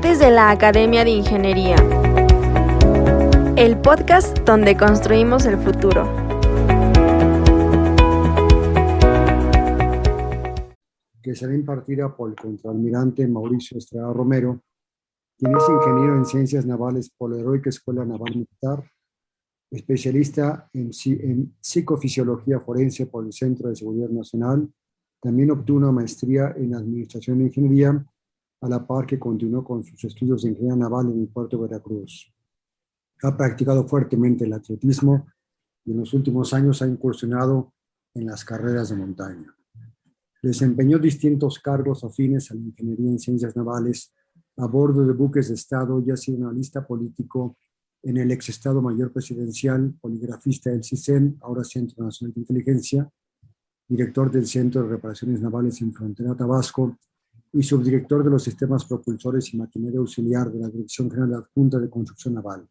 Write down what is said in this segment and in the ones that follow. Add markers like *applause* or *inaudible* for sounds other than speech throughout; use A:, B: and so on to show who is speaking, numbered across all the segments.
A: Debates de la Academia de Ingeniería. El podcast donde construimos el futuro.
B: Que será impartida por el contraalmirante Mauricio Estrada Romero, quien es ingeniero en ciencias navales por la Heroica Escuela Naval Militar, especialista en, en psicofisiología forense por el Centro de Seguridad Nacional. También obtuvo una maestría en Administración e Ingeniería a la par que continuó con sus estudios de ingeniería naval en el puerto de Veracruz. Ha practicado fuertemente el atletismo y en los últimos años ha incursionado en las carreras de montaña. Desempeñó distintos cargos afines a la ingeniería en ciencias navales a bordo de buques de Estado y ha sido analista político en el ex Estado Mayor Presidencial, poligrafista del CISEN, ahora Centro Nacional de Inteligencia, director del Centro de Reparaciones Navales en Frontera Tabasco y subdirector de los sistemas propulsores y maquinaria auxiliar de la Dirección General Adjunta de Construcción Naval.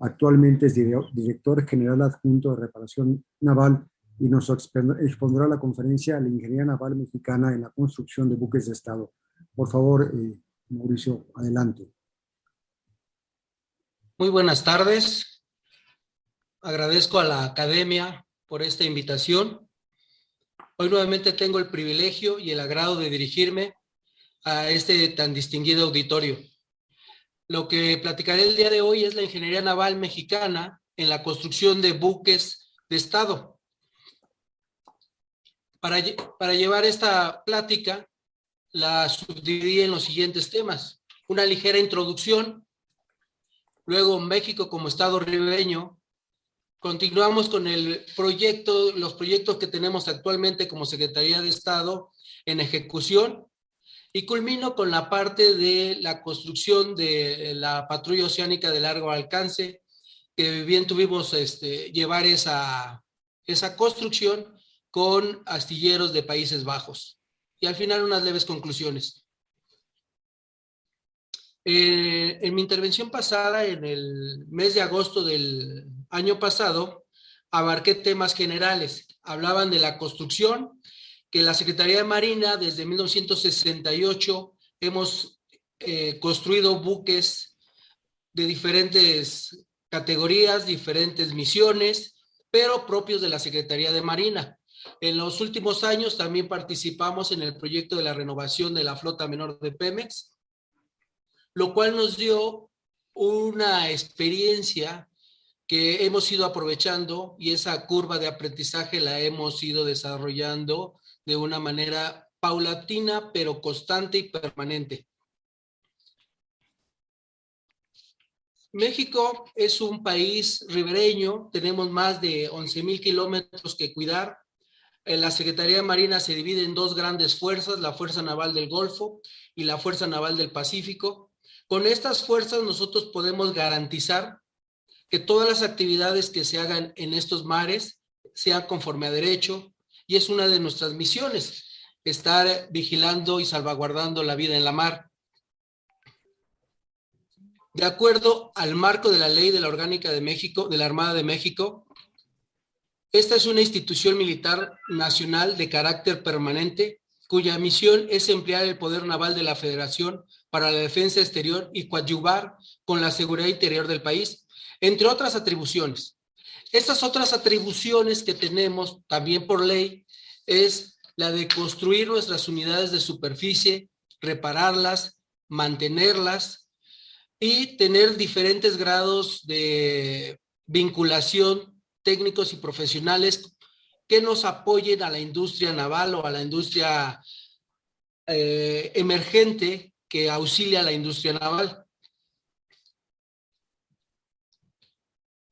B: Actualmente es director general adjunto de reparación naval y nos expondrá la conferencia La Ingeniería Naval Mexicana en la construcción de buques de Estado. Por favor, eh, Mauricio, adelante.
C: Muy buenas tardes. Agradezco a la academia por esta invitación. Hoy nuevamente tengo el privilegio y el agrado de dirigirme a este tan distinguido auditorio. Lo que platicaré el día de hoy es la ingeniería naval mexicana en la construcción de buques de Estado. Para, para llevar esta plática, la subdividí en los siguientes temas. Una ligera introducción, luego México como Estado ribeño. Continuamos con el proyecto, los proyectos que tenemos actualmente como Secretaría de Estado en ejecución y culmino con la parte de la construcción de la patrulla oceánica de largo alcance, que bien tuvimos este, llevar esa, esa construcción con astilleros de Países Bajos. Y al final unas leves conclusiones. Eh, en mi intervención pasada, en el mes de agosto del año pasado, abarqué temas generales. Hablaban de la construcción, que la Secretaría de Marina desde 1968 hemos eh, construido buques de diferentes categorías, diferentes misiones, pero propios de la Secretaría de Marina. En los últimos años también participamos en el proyecto de la renovación de la flota menor de Pemex, lo cual nos dio una experiencia que hemos ido aprovechando y esa curva de aprendizaje la hemos ido desarrollando de una manera paulatina, pero constante y permanente. México es un país ribereño, tenemos más de 11 mil kilómetros que cuidar. La Secretaría Marina se divide en dos grandes fuerzas, la Fuerza Naval del Golfo y la Fuerza Naval del Pacífico. Con estas fuerzas nosotros podemos garantizar que todas las actividades que se hagan en estos mares sean conforme a derecho, y es una de nuestras misiones, estar vigilando y salvaguardando la vida en la mar. De acuerdo al marco de la ley de la Orgánica de México, de la Armada de México, esta es una institución militar nacional de carácter permanente cuya misión es emplear el poder naval de la Federación para la defensa exterior y coadyuvar con la seguridad interior del país, entre otras atribuciones. Estas otras atribuciones que tenemos también por ley es la de construir nuestras unidades de superficie, repararlas, mantenerlas y tener diferentes grados de vinculación técnicos y profesionales que nos apoyen a la industria naval o a la industria eh, emergente que auxilia a la industria naval.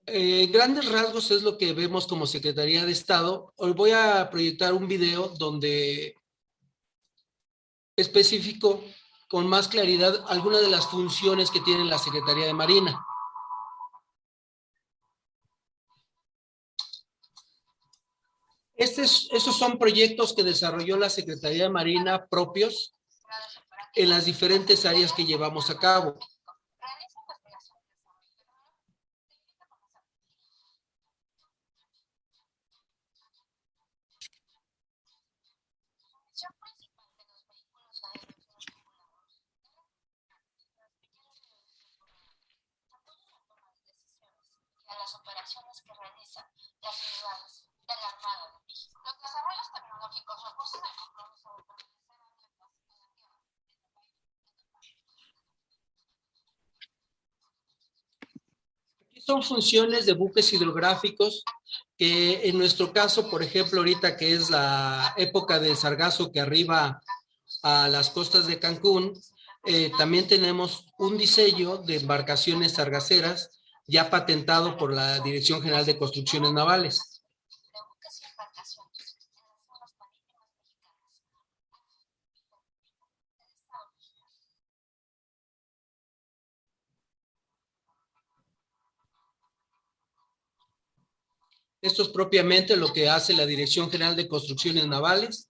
C: En eh, grandes rasgos es lo que vemos como Secretaría de Estado. Hoy voy a proyectar un video donde especifico con más claridad algunas de las funciones que tiene la Secretaría de Marina. Estos, estos son proyectos que desarrolló la Secretaría de Marina propios en las diferentes áreas que llevamos a cabo. Aquí son funciones de buques hidrográficos que en nuestro caso, por ejemplo, ahorita que es la época del sargazo que arriba a las costas de Cancún, eh, también tenemos un diseño de embarcaciones sargaceras ya patentado por la Dirección General de Construcciones Navales. Esto es propiamente lo que hace la Dirección General de Construcciones Navales.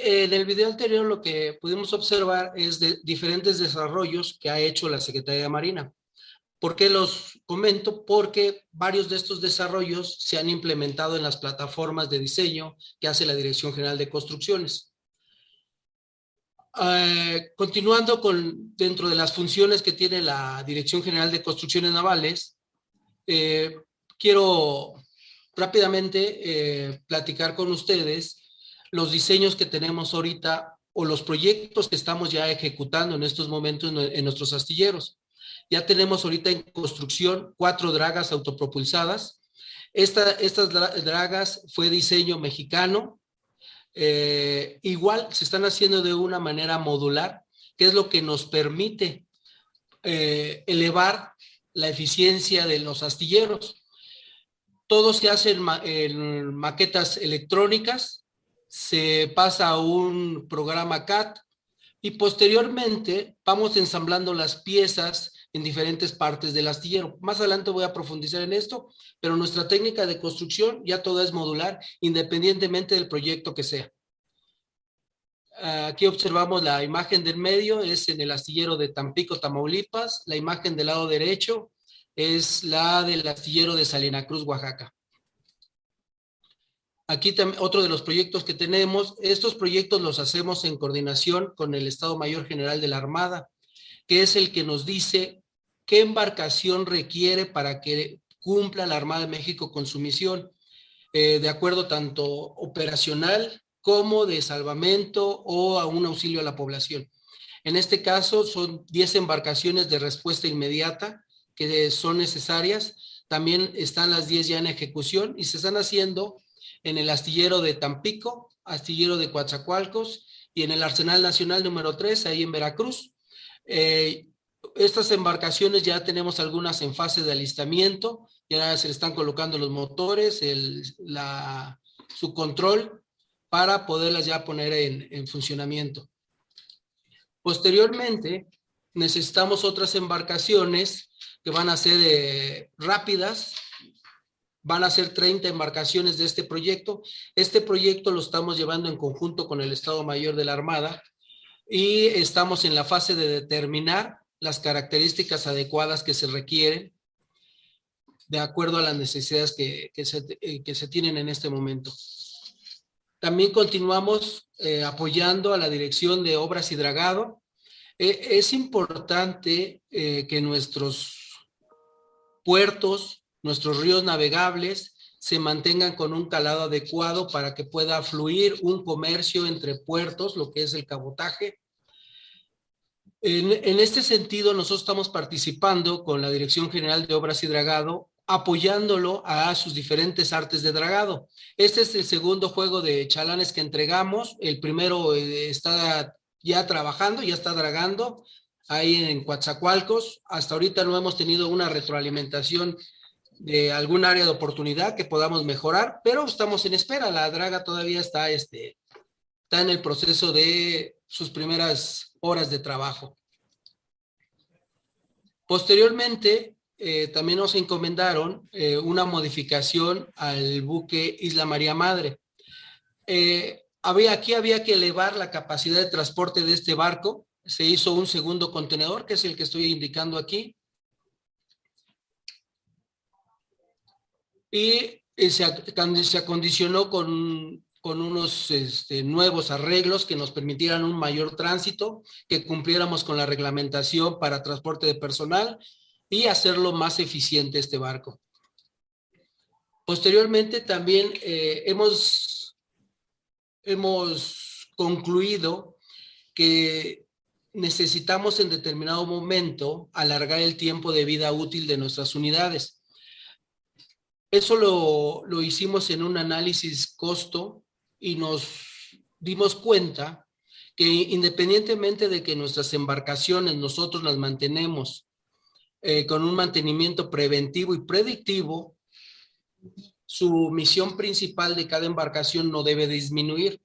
C: Sí, en el video anterior lo que pudimos observar es de diferentes desarrollos que ha hecho la Secretaría de Marina. ¿Por qué los comento? Porque varios de estos desarrollos se han implementado en las plataformas de diseño que hace la Dirección General de Construcciones. Eh, continuando con dentro de las funciones que tiene la Dirección General de Construcciones Navales, eh, quiero rápidamente eh, platicar con ustedes los diseños que tenemos ahorita o los proyectos que estamos ya ejecutando en estos momentos en, nuestros astilleros. Ya tenemos ahorita en construcción cuatro dragas autopropulsadas. Esta, estas dragas fue diseño mexicano. Eh, igual se están haciendo de una manera modular, que es lo que nos permite eh, elevar la eficiencia de los astilleros. Todo se hace en maquetas electrónicas, se pasa a un programa CAT y posteriormente vamos ensamblando las piezas en diferentes partes del astillero. Más adelante voy a profundizar en esto, pero nuestra técnica de construcción ya toda es modular, independientemente del proyecto que sea. Aquí observamos la imagen del medio, es en el astillero de Tampico, Tamaulipas. La imagen del lado derecho es la del astillero de Salina Cruz, Oaxaca. Aquí otro de los proyectos que tenemos, estos proyectos los hacemos en coordinación con el Estado Mayor General de la Armada, que es el que nos dice qué embarcación requiere para que cumpla la Armada de México con su misión, eh, de acuerdo tanto operacional como de salvamento o a un auxilio a la población. En este caso son 10 embarcaciones de respuesta inmediata que son necesarias. También están las 10 ya en ejecución y se están haciendo en el astillero de Tampico, astillero de Coatzacoalcos y en el Arsenal Nacional número 3, ahí en Veracruz. Eh, estas embarcaciones ya tenemos algunas en fase de alistamiento, ya se le están colocando los motores, el, la, su control para poderlas ya poner en, en funcionamiento. Posteriormente, necesitamos otras embarcaciones que van a ser eh, rápidas, Van a ser 30 embarcaciones de este proyecto. Este proyecto lo estamos llevando en conjunto con el Estado Mayor de la Armada y estamos en la fase de determinar las características adecuadas que se requieren de acuerdo a las necesidades que, se, eh, que se, tienen en este momento. También continuamos eh, apoyando a la Dirección de Obras y Dragado. Eh, es importante que nuestros puertos, nuestros ríos navegables se mantengan con un calado adecuado para que pueda fluir un comercio entre puertos, lo que es el cabotaje. En, este sentido, nosotros estamos participando con la Dirección General de Obras y Dragado, apoyándolo a sus diferentes artes de dragado. Este es el segundo juego de chalanes que entregamos. El primero eh, está ya trabajando, ya está dragando ahí en Coatzacoalcos. Hasta ahorita no hemos tenido una retroalimentación de algún área de oportunidad que podamos mejorar, pero estamos en espera. La draga todavía está, este, está en el proceso de sus primeras horas de trabajo. Posteriormente, eh, también nos encomendaron eh, una modificación al buque Isla María Madre. Eh, había, aquí había que elevar la capacidad de transporte de este barco. Se hizo un segundo contenedor, que es el que estoy indicando aquí. Y se, se acondicionó con, con unos este, nuevos arreglos que nos permitieran un mayor tránsito, que cumpliéramos con la reglamentación para transporte de personal y hacerlo más eficiente este barco. Posteriormente también eh, hemos hemos concluido que necesitamos en determinado momento alargar el tiempo de vida útil de nuestras unidades. Eso lo, lo hicimos en un análisis costo y nos dimos cuenta que independientemente de que nuestras embarcaciones nosotros las mantenemos eh, con un mantenimiento preventivo y predictivo, su misión principal de cada embarcación no debe disminuir.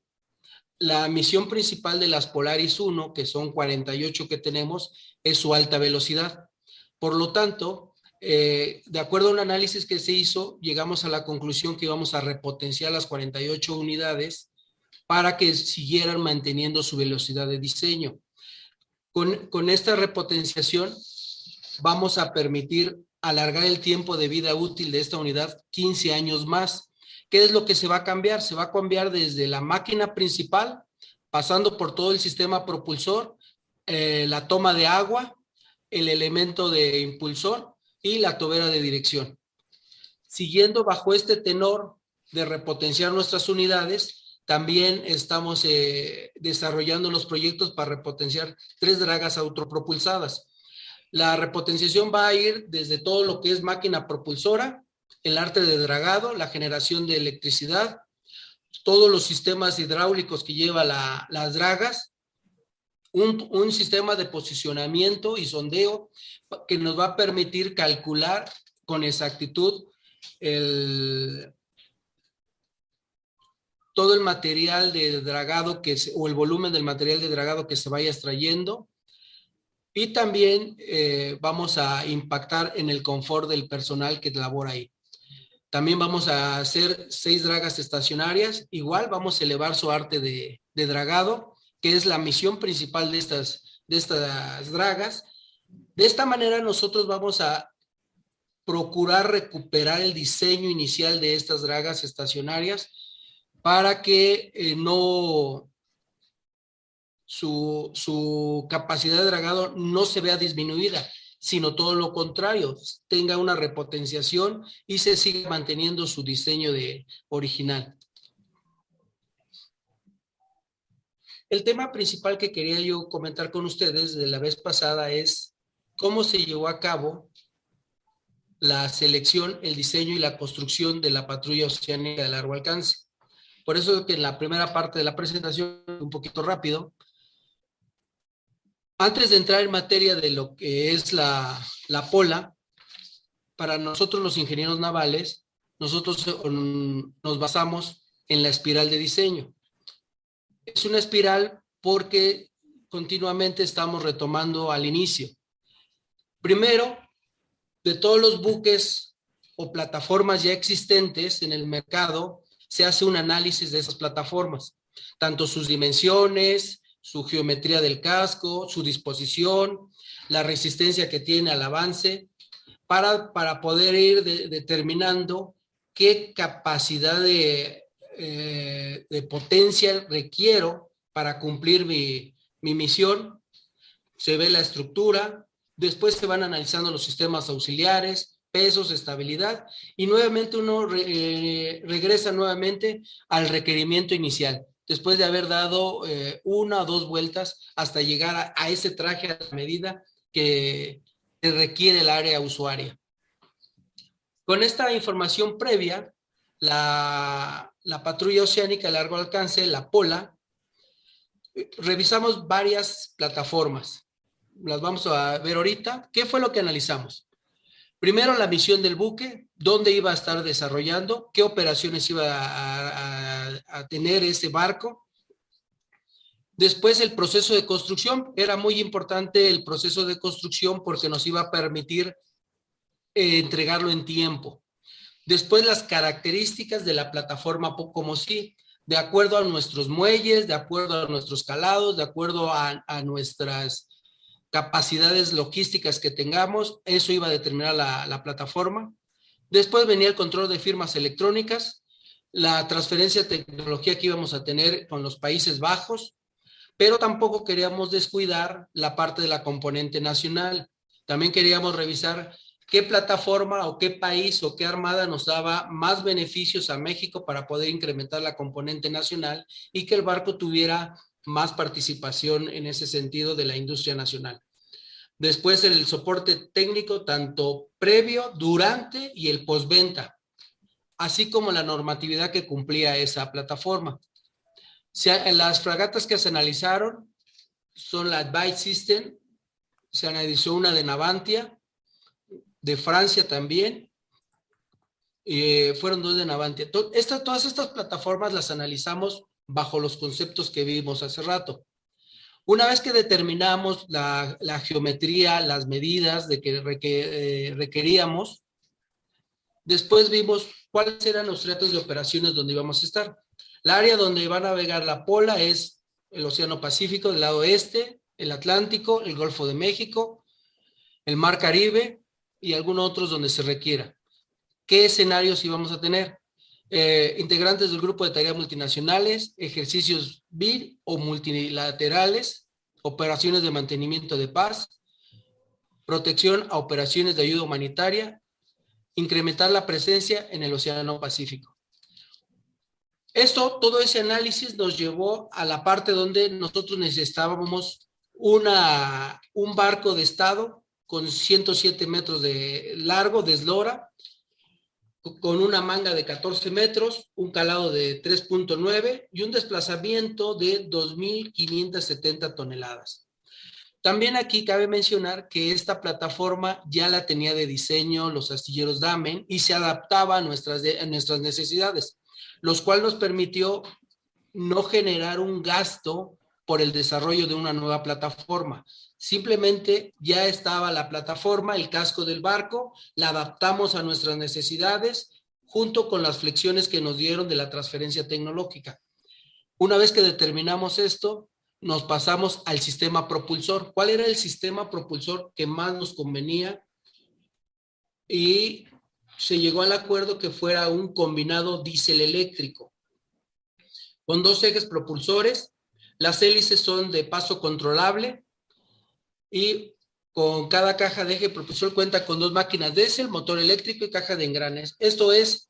C: La misión principal de las Polaris 1, que son 48 que tenemos, es su alta velocidad. Por lo tanto, eh, de acuerdo a un análisis que se hizo, llegamos a la conclusión que íbamos a repotenciar las 48 unidades para que siguieran manteniendo su velocidad de diseño. Con, esta repotenciación vamos a permitir alargar el tiempo de vida útil de esta unidad 15 años más. ¿Qué es lo que se va a cambiar? Se va a cambiar desde la máquina principal, pasando por todo el sistema propulsor, eh, la toma de agua, el elemento de impulsor y la tobera de dirección. Siguiendo bajo este tenor de repotenciar nuestras unidades, también estamos eh, desarrollando los proyectos para repotenciar tres dragas autopropulsadas. La repotenciación va a ir desde todo lo que es máquina propulsora, el arte de dragado, la generación de electricidad, todos los sistemas hidráulicos que lleva las dragas, un, sistema de posicionamiento y sondeo que nos va a permitir calcular con exactitud todo el material de dragado que o el volumen del material de dragado que se vaya extrayendo, y también eh, vamos a impactar en el confort del personal que labora ahí. También vamos a hacer seis dragas estacionarias. Igual vamos a elevar su arte de dragado, que es la misión principal de estas, de estas dragas. De esta manera nosotros vamos a procurar recuperar el diseño inicial de estas dragas estacionarias para que eh, no, su, capacidad de dragado no se vea disminuida, sino todo lo contrario, tenga una repotenciación y se siga manteniendo su diseño de original. El tema principal que quería yo comentar con ustedes de la vez pasada es cómo se llevó a cabo la selección, el diseño y la construcción de la patrulla oceánica de largo alcance. Por eso que en la primera parte de la presentación, un poquito rápido, antes de entrar en materia de lo que es la, la pola, para nosotros los ingenieros navales, nosotros eh, nos basamos en la espiral de diseño. Es una espiral porque continuamente estamos retomando al inicio. Primero, de todos los buques o plataformas ya existentes en el mercado, se hace un análisis de esas plataformas, tanto sus dimensiones, su geometría del casco, su disposición, la resistencia que tiene al avance, para, para poder ir determinando qué capacidad de, eh, de, potencia requiero para cumplir mi, mi misión. Se ve la estructura, después se van analizando los sistemas auxiliares, pesos, estabilidad, y nuevamente uno eh, regresa nuevamente al requerimiento inicial, después de haber dado eh, una o dos vueltas hasta llegar a, ese traje a la medida que requiere el área usuaria. Con esta información previa, la, patrulla oceánica de largo alcance, la POLA, revisamos varias plataformas. Las vamos a ver ahorita. ¿Qué fue lo que analizamos? Primero, la misión del buque, dónde iba a estar desarrollando, qué operaciones iba a, a, tener ese barco. Después, el proceso de construcción. Era muy importante el proceso de construcción porque nos iba a permitir eh, entregarlo en tiempo. Después las características de la plataforma como si, de acuerdo a nuestros muelles, de acuerdo a nuestros calados, de acuerdo a, nuestras capacidades logísticas que tengamos, eso iba a determinar la, la plataforma. Después venía el control de firmas electrónicas, la transferencia de tecnología que íbamos a tener con los Países Bajos, pero tampoco queríamos descuidar la parte de la componente nacional. También queríamos revisar qué plataforma o qué país o qué armada nos daba más beneficios a México para poder incrementar la componente nacional y que el barco tuviera más participación en ese sentido de la industria nacional. Después el soporte técnico tanto previo, durante y el postventa, así como la normatividad que cumplía esa plataforma. Las fragatas que se analizaron son la Advice System, se analizó una de Navantia, de Francia también. Eh, fueron dos de Navantia. todas estas plataformas las analizamos bajo los conceptos que vimos hace rato. Una vez que determinamos la, geometría, las medidas de que eh, requeríamos, después vimos cuáles eran los retos de operaciones donde íbamos a estar. La área donde va a navegar la Pola es el Océano Pacífico del lado este, el Atlántico, el Golfo de México, el Mar Caribe, y algunos otros donde se requiera. ¿Qué escenarios íbamos a tener? Eh, integrantes del grupo de tareas multinacionales, ejercicios BIR o multilaterales, operaciones de mantenimiento de paz, protección a operaciones de ayuda humanitaria, incrementar la presencia en el Océano Pacífico. Esto, todo ese análisis nos llevó a la parte donde nosotros necesitábamos una, un barco de Estado con 107 metros de largo de eslora, con una manga de 14 metros, un calado de 3.9 y un desplazamiento de 2.570 toneladas. También aquí cabe mencionar que esta plataforma ya la tenía de diseño los astilleros Damen y se adaptaba a nuestras, nuestras necesidades, los cuales nos permitió no generar un gasto por el desarrollo de una nueva plataforma, Simplemente ya estaba la plataforma, el casco del barco, la adaptamos a nuestras necesidades junto con las flexiones que nos dieron de la transferencia tecnológica. Una vez que determinamos esto, nos pasamos al sistema propulsor. ¿Cuál era el sistema propulsor que más nos convenía? Y se llegó al acuerdo que fuera un combinado diésel eléctrico con dos ejes propulsores. Las hélices son de paso controlable y con cada caja de eje propulsor cuenta con dos máquinas diésel, motor eléctrico y caja de engranes. Esto es,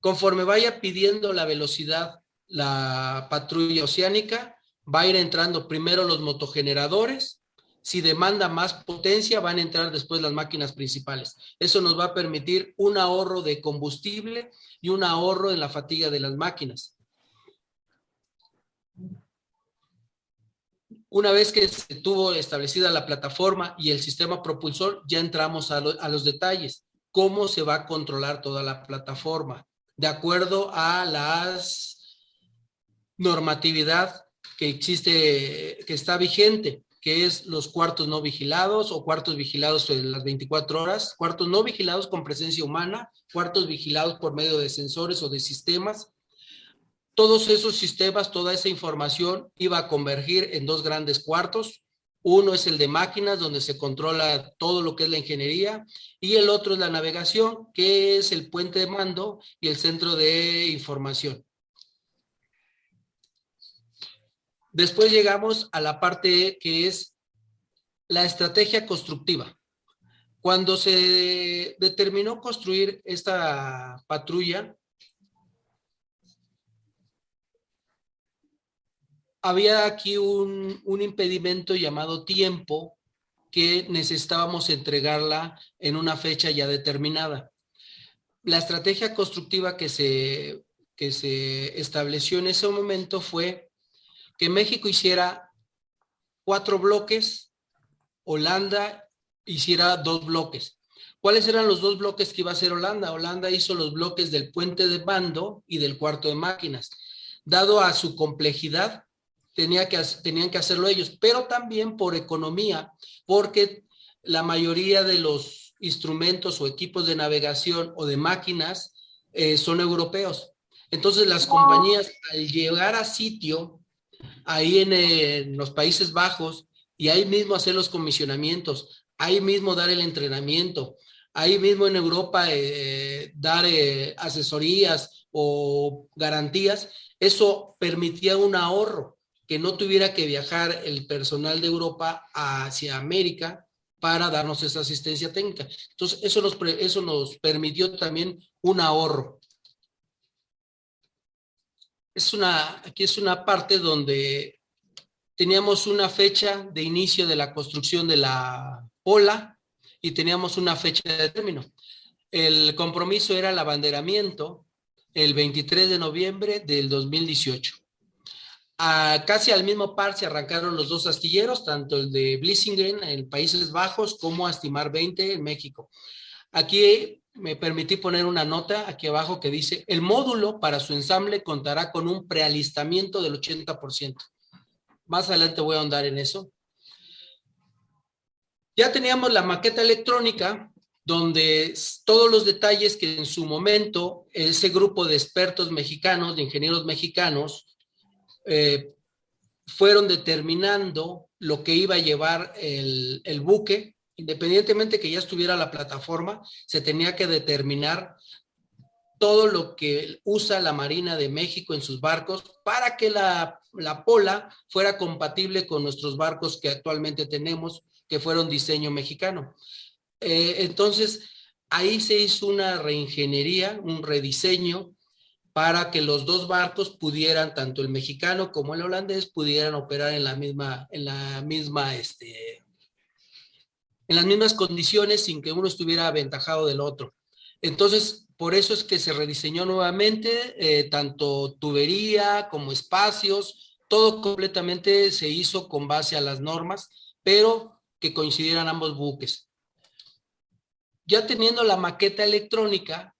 C: conforme vaya pidiendo la velocidad la patrulla oceánica, va a ir entrando primero los motogeneradores. Si demanda más potencia, van a entrar después las máquinas principales. Eso nos va a permitir un ahorro de combustible y un ahorro en la fatiga de las máquinas. Una vez que se tuvo establecida la plataforma y el sistema propulsor, ya entramos a, los detalles. ¿Cómo se va a controlar toda la plataforma? De acuerdo a las normatividad que existe, que está vigente, que es los cuartos no vigilados o cuartos vigilados en las 24 horas, cuartos no vigilados con presencia humana, cuartos vigilados por medio de sensores o de sistemas, todos esos sistemas, toda esa información iba a convergir en dos grandes cuartos. Uno es el de máquinas, donde se controla todo lo que es la ingeniería, y el otro es la navegación, que es el puente de mando y el centro de información. Después llegamos a la parte que es la estrategia constructiva. Cuando se determinó construir esta patrulla, había aquí un, un, impedimento llamado tiempo que necesitábamos entregarla en una fecha ya determinada. La estrategia constructiva que se, que se estableció en ese momento fue que México hiciera cuatro bloques, Holanda hiciera dos bloques. ¿Cuáles eran los dos bloques que iba a hacer Holanda? Holanda hizo los bloques del puente de bando y del cuarto de máquinas. Dado a su complejidad, tenía que, tenían que hacerlo ellos, pero también por economía, porque la mayoría de los instrumentos o equipos de navegación o de máquinas eh, son europeos. Entonces las compañías al llegar a sitio, ahí en, en, los Países Bajos, y ahí mismo hacer los comisionamientos, ahí mismo dar el entrenamiento, ahí mismo en Europa eh, dar eh, asesorías o garantías, eso permitía un ahorro que no tuviera que viajar el personal de Europa hacia América para darnos esa asistencia técnica. Entonces, eso nos, eso nos permitió también un ahorro. Es una, aquí es una parte donde teníamos una fecha de inicio de la construcción de la pola y teníamos una fecha de término. El compromiso era el abanderamiento el 23 de noviembre del 2018 casi al mismo par se arrancaron los dos astilleros, tanto el de Blissingen en Países Bajos como Astimar 20 en México. Aquí me permití poner una nota aquí abajo que dice, el módulo para su ensamble contará con un prealistamiento del 80%. Más adelante voy a ahondar en eso. Ya teníamos la maqueta electrónica, donde todos los detalles que en su momento ese grupo de expertos mexicanos, de ingenieros mexicanos, eh, fueron determinando lo que iba a llevar el, el buque, independientemente que ya estuviera la plataforma, se tenía que determinar todo lo que usa la Marina de México en sus barcos para que la, la, pola fuera compatible con nuestros barcos que actualmente tenemos, que fueron diseño mexicano. Eh, entonces, ahí se hizo una reingeniería, un rediseño para que los dos barcos pudieran, tanto el mexicano como el holandés, pudieran operar en la misma, en la misma, este, en las mismas condiciones sin que uno estuviera aventajado del otro. Entonces, por eso es que se rediseñó nuevamente, eh, tanto tubería como espacios, todo completamente se hizo con base a las normas, pero que coincidieran ambos buques. Ya teniendo la maqueta electrónica,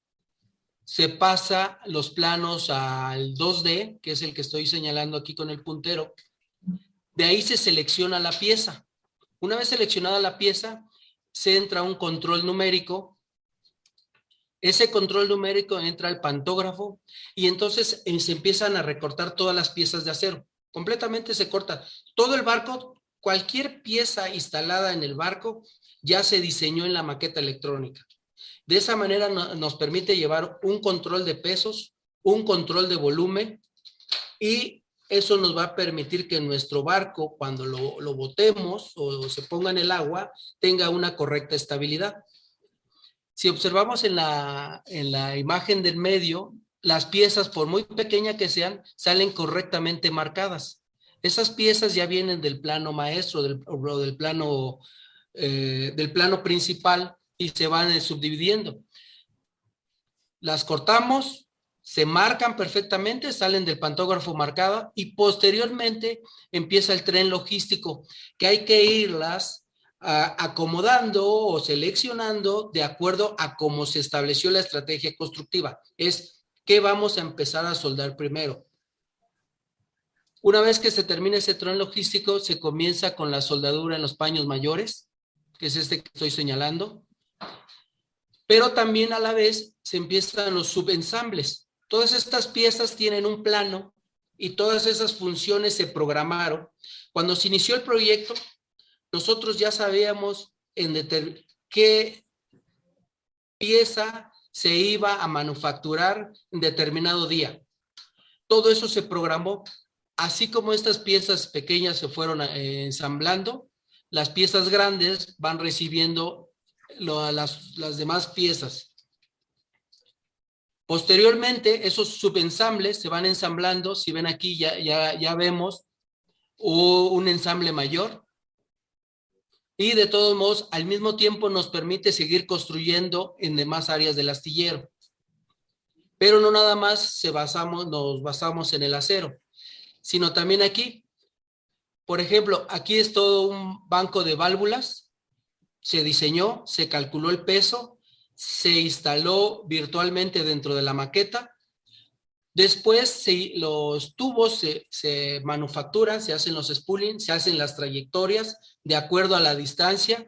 C: se pasa los planos al 2D, que es el que estoy señalando aquí con el puntero. De ahí se selecciona la pieza. Una vez seleccionada la pieza, se entra un control numérico. Ese control numérico entra al pantógrafo y entonces eh, se empiezan a recortar todas las piezas de acero. Completamente se corta. Todo el barco, cualquier pieza instalada en el barco, ya se diseñó en la maqueta electrónica. De esa manera nos permite llevar un control de pesos, un control de volumen y eso nos va a permitir que nuestro barco, cuando lo, lo botemos o se ponga en el agua, tenga una correcta estabilidad. Si observamos en la, en la imagen del medio, las piezas, por muy pequeñas que sean, salen correctamente marcadas. Esas piezas ya vienen del plano maestro, del, del plano, eh, del plano principal, y se van subdividiendo. Las cortamos, se marcan perfectamente, salen del pantógrafo marcada y posteriormente empieza el tren logístico, que hay que irlas ah, acomodando o seleccionando de acuerdo a cómo se estableció la estrategia constructiva. Es qué vamos a empezar a soldar primero. Una vez que se termina ese tren logístico, se comienza con la soldadura en los paños mayores, que es este que estoy señalando pero también a la vez se empiezan los subensambles. Todas estas piezas tienen un plano y todas esas funciones se programaron. Cuando se inició el proyecto, nosotros ya sabíamos en qué pieza se iba a manufacturar en determinado día. Todo eso se programó, así como estas piezas pequeñas se fueron eh, ensamblando, las piezas grandes van recibiendo las, demás piezas. Posteriormente, esos subensambles se van ensamblando. Si ven aquí, ya, ya, ya vemos un ensamble mayor. Y de todos modos, al mismo tiempo nos permite seguir construyendo en demás áreas del astillero. Pero no nada más se basamos, nos basamos en el acero, sino también aquí. Por ejemplo, aquí es todo un banco de válvulas. Se diseñó, se calculó el peso, se instaló virtualmente dentro de la maqueta. Después los tubos se, manufacturan, se hacen los spooling, se hacen las trayectorias de acuerdo a la distancia,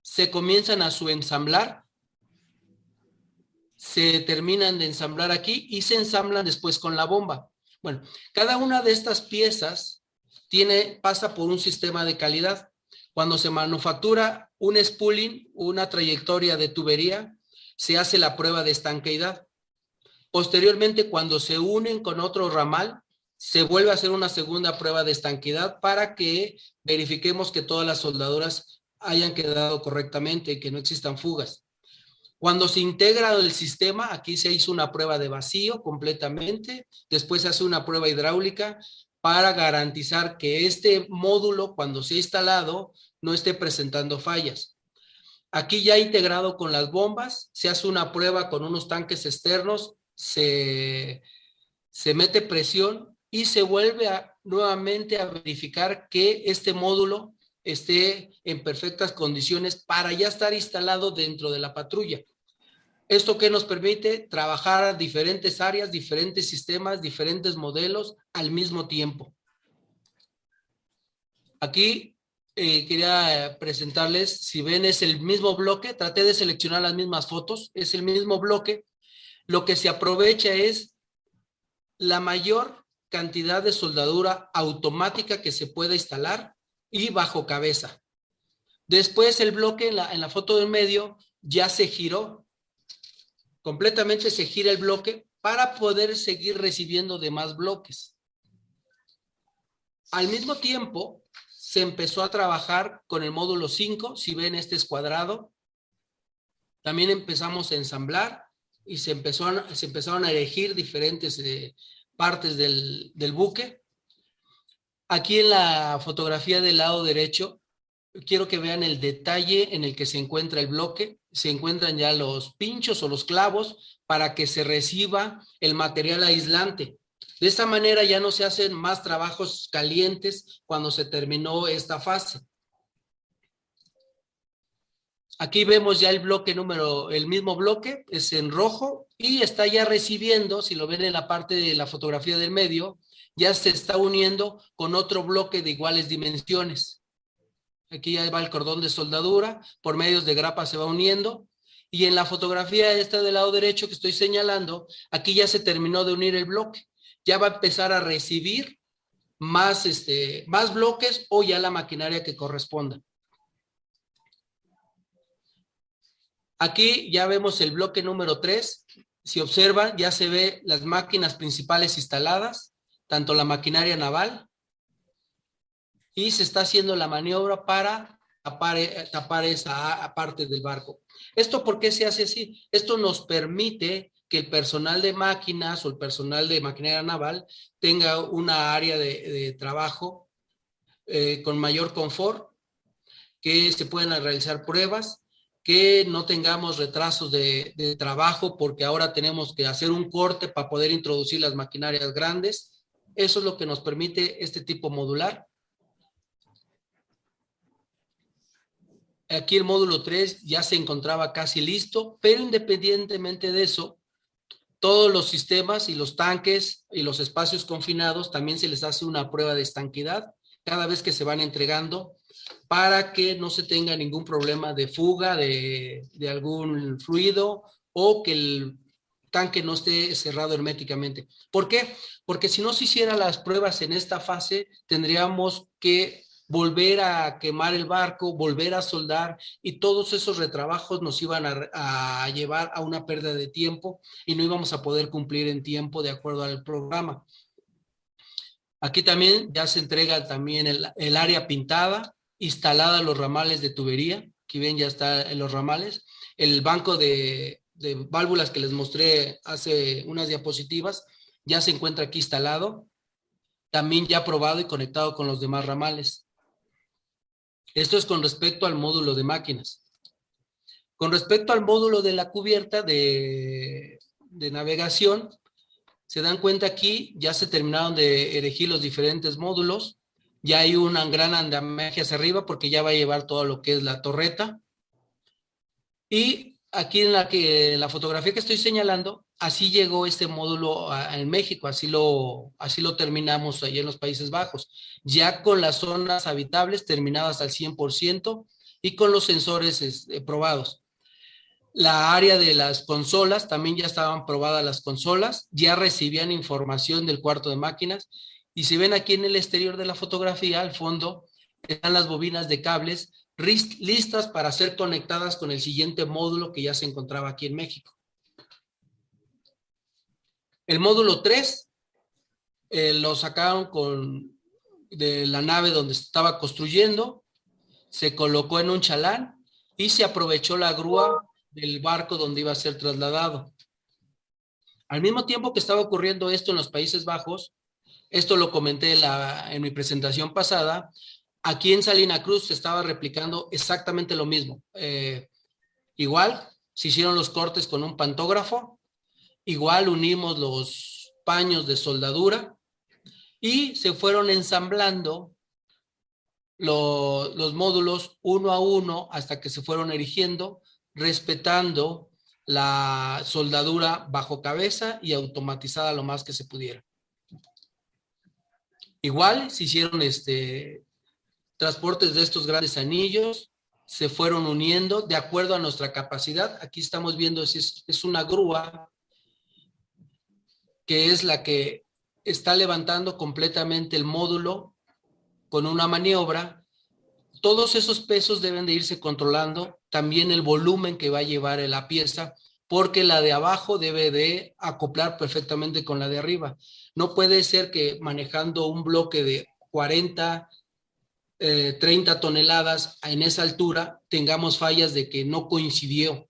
C: se comienzan a subensamblar, se terminan de ensamblar aquí y se ensamblan después con la bomba. Bueno, cada una de estas piezas tiene, pasa por un sistema de calidad. Cuando se manufactura un spooling, una trayectoria de tubería, se hace la prueba de estanqueidad. Posteriormente, cuando se unen con otro ramal, se vuelve a hacer una segunda prueba de estanquidad para que verifiquemos que todas las soldaduras hayan quedado correctamente y que no existan fugas. Cuando se integra el sistema, aquí se hizo una prueba de vacío completamente, después se hace una prueba hidráulica para garantizar que este módulo, cuando sea instalado, no esté presentando fallas. Aquí ya integrado con las bombas, se hace una prueba con unos tanques externos, se, se mete presión y se vuelve nuevamente a verificar que este módulo esté en perfectas condiciones para ya estar instalado dentro de la patrulla. Esto que nos permite trabajar diferentes áreas, diferentes sistemas, diferentes modelos al mismo tiempo. Aquí eh, quería presentarles, si ven es el mismo bloque, traté de seleccionar las mismas fotos, es el mismo bloque. Lo que se aprovecha es la mayor cantidad de soldadura automática que se pueda instalar y bajo cabeza. Después el bloque en la, en la foto del medio ya se giró, completamente se gira el bloque para poder seguir recibiendo demás bloques. Al mismo tiempo, se empezó a trabajar con el módulo 5, si ven este es cuadrado. También empezamos a ensamblar y se, se empezaron a elegir diferentes eh, partes del, del buque. Aquí en la fotografía del lado derecho quiero que vean el detalle en el que se encuentra el bloque. Se encuentran ya los pinchos o los clavos para que se reciba el material aislante. De esta manera ya no se hacen más trabajos calientes cuando se terminó esta fase. Aquí vemos ya el bloque número, el mismo bloque, es en rojo y está ya recibiendo, si lo ven en la parte de la fotografía del medio, ya se está uniendo con otro bloque de iguales dimensiones. Aquí ya va el cordón de soldadura, por medios de grapa se va uniendo. Y en la fotografía esta del lado derecho que estoy señalando, aquí ya se terminó de unir el bloque. Ya va a empezar a recibir más, este, más bloques o ya la maquinaria que corresponda. Aquí ya vemos el bloque número 3. Si observan, ya se ve las máquinas principales instaladas, tanto la maquinaria naval y se está haciendo la maniobra para tapar, eh, tapar esa parte del barco. ¿Esto por qué se hace así? Esto nos permite que el personal de máquinas o el personal de maquinaria naval tenga una área de, trabajo eh, con mayor confort, que se puedan realizar pruebas, que no tengamos retrasos de, trabajo porque ahora tenemos que hacer un corte para poder introducir las maquinarias grandes. Eso es lo que nos permite este tipo modular. Aquí el módulo 3 ya se encontraba casi listo, pero independientemente de eso, todos los sistemas y los tanques y los espacios confinados también se les hace una prueba de estanquidad cada vez que se van entregando para que no se tenga ningún problema de fuga de, de algún fluido o que el tanque no esté cerrado herméticamente. ¿Por qué? Porque si no se hicieran las pruebas en esta fase, tendríamos que volver a quemar el barco, volver a soldar y todos esos retrabajos nos iban a, llevar a una pérdida de tiempo y no íbamos a poder cumplir en tiempo de acuerdo al programa. Aquí también ya se entrega también el, área pintada, instalada los ramales de tubería, Aquí ven, ya está en los ramales. El banco de, de válvulas que les mostré hace unas diapositivas ya se encuentra aquí instalado. También ya probado y conectado con los demás ramales. Esto es con respecto al módulo de máquinas. Con respecto al módulo de la cubierta de, navegación, se dan cuenta aquí, ya se terminaron de erigir los diferentes módulos. Ya hay un gran andamiaje hacia arriba porque ya va a llevar todo lo que es la torreta. Y aquí en la, que, en la fotografía que estoy señalando, así llegó este módulo en México, así lo, así lo terminamos ahí en los Países Bajos, ya con las zonas habitables terminadas al 100% y con los sensores este, probados. La área de las consolas, también ya estaban probadas las consolas, ya recibían información del cuarto de máquinas y si ven aquí en el exterior de la fotografía, al fondo, están las bobinas de cables listas para ser conectadas con el siguiente módulo que ya se encontraba aquí en México. El módulo 3 eh, lo sacaron con, de la nave donde estaba construyendo, se colocó en un chalán y se aprovechó la grúa del barco donde iba a ser trasladado. Al mismo tiempo que estaba ocurriendo esto en los Países Bajos, esto lo comenté en mi presentación pasada, aquí en Salina Cruz se estaba replicando exactamente lo mismo. Eh, igual, se hicieron los cortes con un pantógrafo, igual unimos los paños de soldadura y se fueron ensamblando los módulos uno a uno hasta que se fueron erigiendo respetando la soldadura bajo cabeza y automatizada lo más que se pudiera. Igual se hicieron este, transportes de estos grandes anillos, se fueron uniendo de acuerdo a nuestra capacidad. Aquí estamos viendo si es, es una grúa que es la que está levantando completamente el módulo con una maniobra. Todos esos pesos deben de irse controlando también el volumen que va a llevar la pieza, porque la de abajo debe de acoplar perfectamente con la de arriba. No puede ser que manejando un bloque de 40, 30 eh, toneladas en esa altura tengamos fallas de que no coincidió.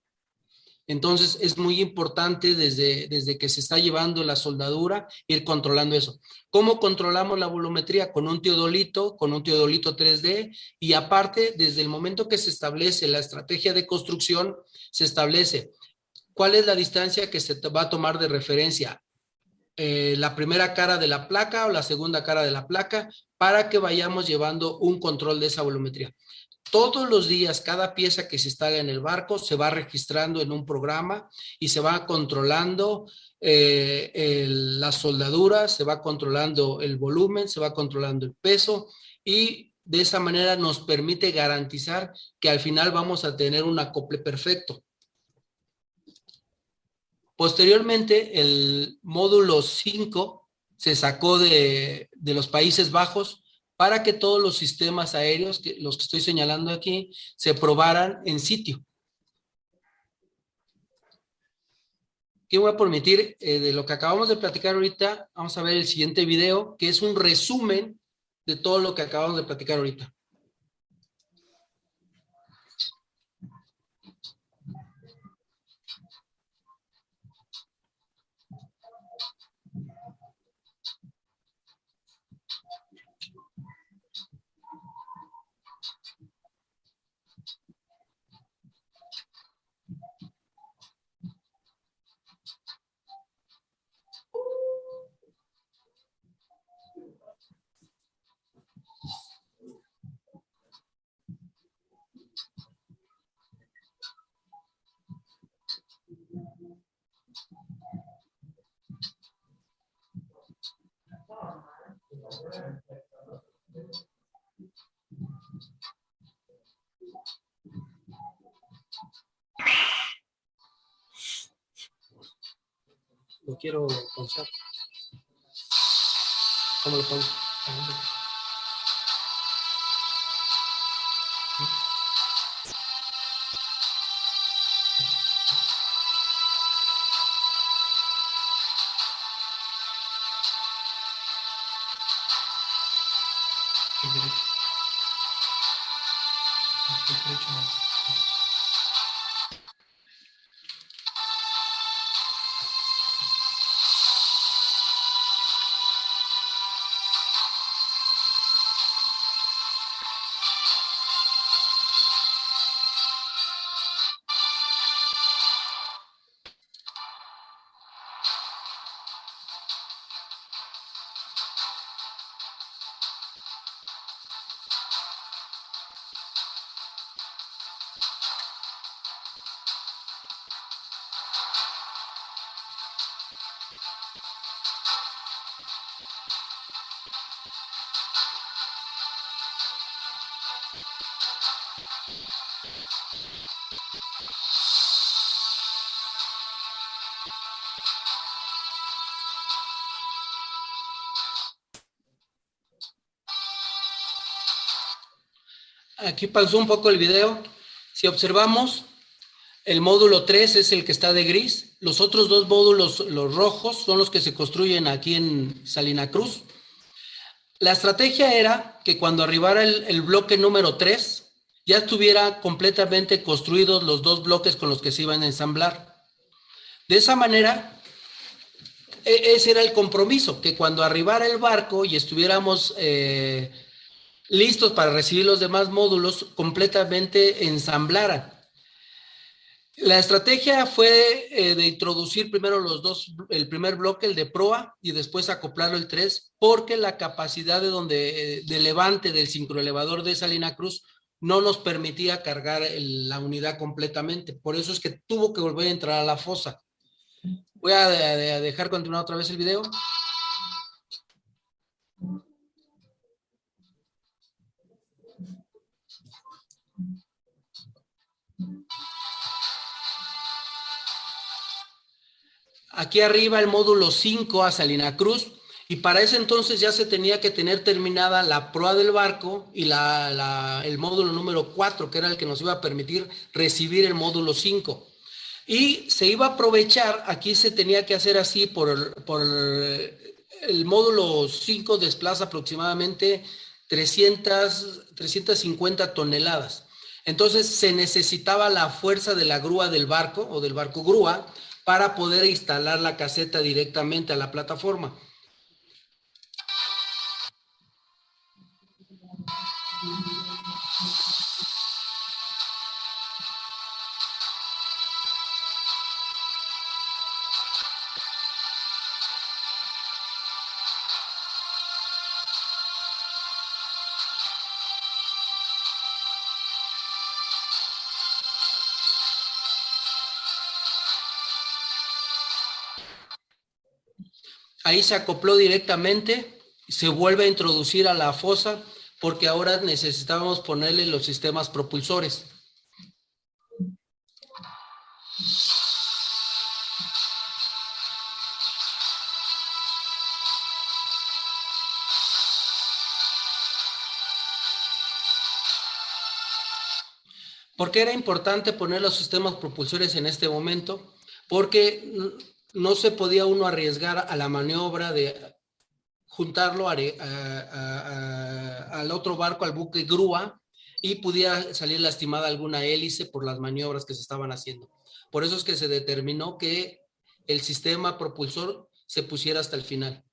C: Entonces es muy importante desde, desde que se está llevando la soldadura ir controlando eso. ¿Cómo controlamos la volumetría? Con un teodolito, con un teodolito 3D y aparte, desde el momento que se establece la estrategia de construcción, se establece cuál es la distancia que se va a tomar de referencia. Eh, la primera cara de la placa o la segunda cara de la placa para que vayamos llevando un control de esa volumetría. Todos los días, cada pieza que se instala en el barco se va registrando en un programa y se va controlando eh, la soldadura, se va controlando el volumen, se va controlando el peso y de esa manera nos permite garantizar que al final vamos a tener un acople perfecto. Posteriormente, el módulo 5 se sacó de los Países Bajos para que todos los sistemas aéreos, los que estoy señalando aquí, se probaran en sitio. ¿Qué voy a permitir? Eh, de lo que acabamos de platicar ahorita, vamos a ver el siguiente video, que es un resumen de todo lo que acabamos de platicar ahorita. Quiero pausar. ¿Cómo lo pauso? Aquí pasó un poco el video. Si observamos, el módulo 3 es el que está de gris. Los otros dos módulos, los rojos, son los que se construyen aquí en Salina Cruz. La estrategia era que cuando arribara el, bloque número 3, ya estuviera completamente construidos los dos bloques con los que se iban a ensamblar. De esa manera, e, ese era el compromiso, que cuando arribara el barco y estuviéramos eh, listos para recibir los demás módulos, completamente ensamblaran. La estrategia fue eh, de introducir primero los dos, el primer bloque, el de proa, y después acoplarlo el 3, porque la capacidad de, donde, de levante del sincroelevador de Salina Cruz no nos permitía cargar la unidad completamente. Por eso es que tuvo que volver a entrar a la fosa. Voy a, a dejar continuar otra vez el video. Aquí arriba el módulo 5 a Salina Cruz y para ese entonces ya se tenía que tener terminada la proa del barco y la, el módulo número 4, que era el que nos iba a permitir recibir el módulo 5. Y se iba a aprovechar, aquí se tenía que hacer así por, por el módulo 5 desplaza aproximadamente 300, 350 toneladas. Entonces se necesitaba la fuerza de la grúa del barco o del barco grúa para poder instalar la caseta directamente a la plataforma. Ahí se acopló directamente, se vuelve a introducir a la fosa porque ahora necesitábamos ponerle los sistemas propulsores. ¿Por qué era importante poner los sistemas propulsores en este momento? Porque no se podía uno arriesgar a la maniobra de juntarlo al otro barco, al buque grúa, y pudiera salir lastimada alguna hélice por las maniobras que se estaban haciendo. Por eso es que se determinó que el sistema propulsor se pusiera hasta el final.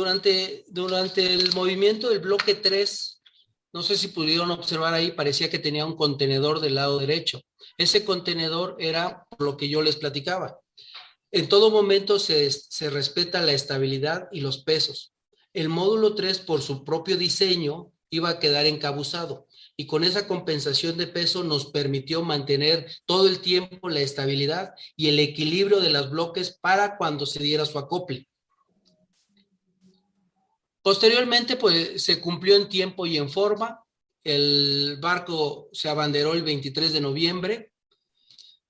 C: Durante, durante el movimiento del bloque 3, no sé si pudieron observar ahí, parecía que tenía un contenedor del lado derecho. Ese contenedor era lo que yo les platicaba. En todo momento se, se respeta la estabilidad y los pesos. El módulo 3, por su propio diseño, iba a quedar encabuzado y con esa compensación de peso nos permitió mantener todo el tiempo la estabilidad y el equilibrio de los bloques para cuando se diera su acople. Posteriormente, pues se cumplió en tiempo y en forma. El barco se abanderó el 23 de noviembre.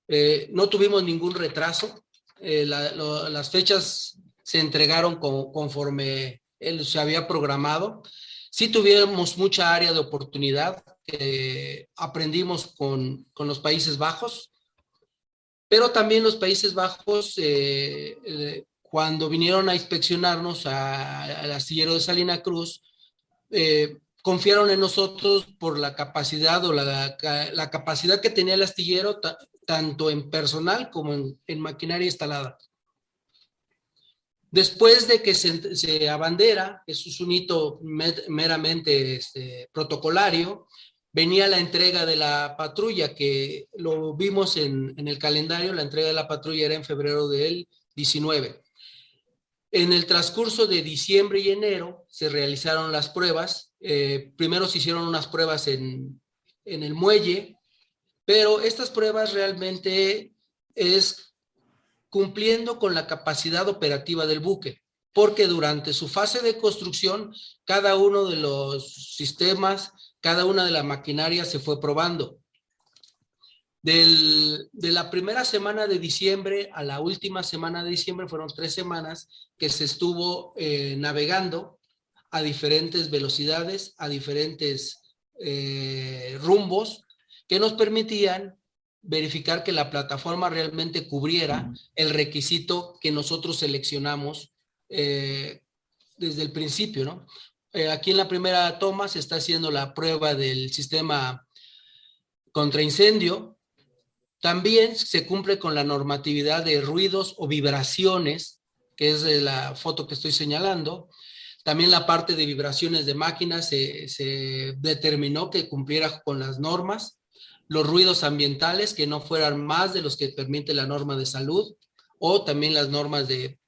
C: Eh, no tuvimos ningún retraso. Eh, las fechas se entregaron conforme él se había programado. Sí tuvimos mucha área de oportunidad aprendimos con, con los Países Bajos, pero también los Países Bajos eh, cuando vinieron a inspeccionarnos al astillero de Salina Cruz, eh, confiaron en nosotros por la capacidad o la, capacidad que tenía el astillero, tanto en personal como en, maquinaria instalada. Después de que se, abandera, eso es un hito meramente este, protocolario, venía la entrega de la patrulla, que lo vimos en, en, el calendario, la entrega de la patrulla era en febrero del 19. En el transcurso de diciembre y enero se realizaron las pruebas. Eh, primero se hicieron unas pruebas en, en el muelle, pero estas pruebas realmente es cumpliendo con la capacidad operativa del buque. porque durante su fase de construcción, cada uno de los sistemas, cada una de las maquinarias se fue probando. De la primera semana de diciembre a la última semana de diciembre fueron tres semanas que se estuvo eh, navegando a diferentes velocidades, a diferentes eh, rumbos que nos permitían verificar que la plataforma realmente cubriera el requisito que nosotros seleccionamos eh, desde el principio, ¿no? Aquí en la primera toma se está haciendo la prueba del sistema contra incendio. También se cumple con la normatividad de ruidos o vibraciones, que es la foto que estoy señalando. También la parte de vibraciones de máquinas se, determinó que cumpliera con las normas los ruidos ambientales que no fueran más de los que permite la norma de salud o también las normas de,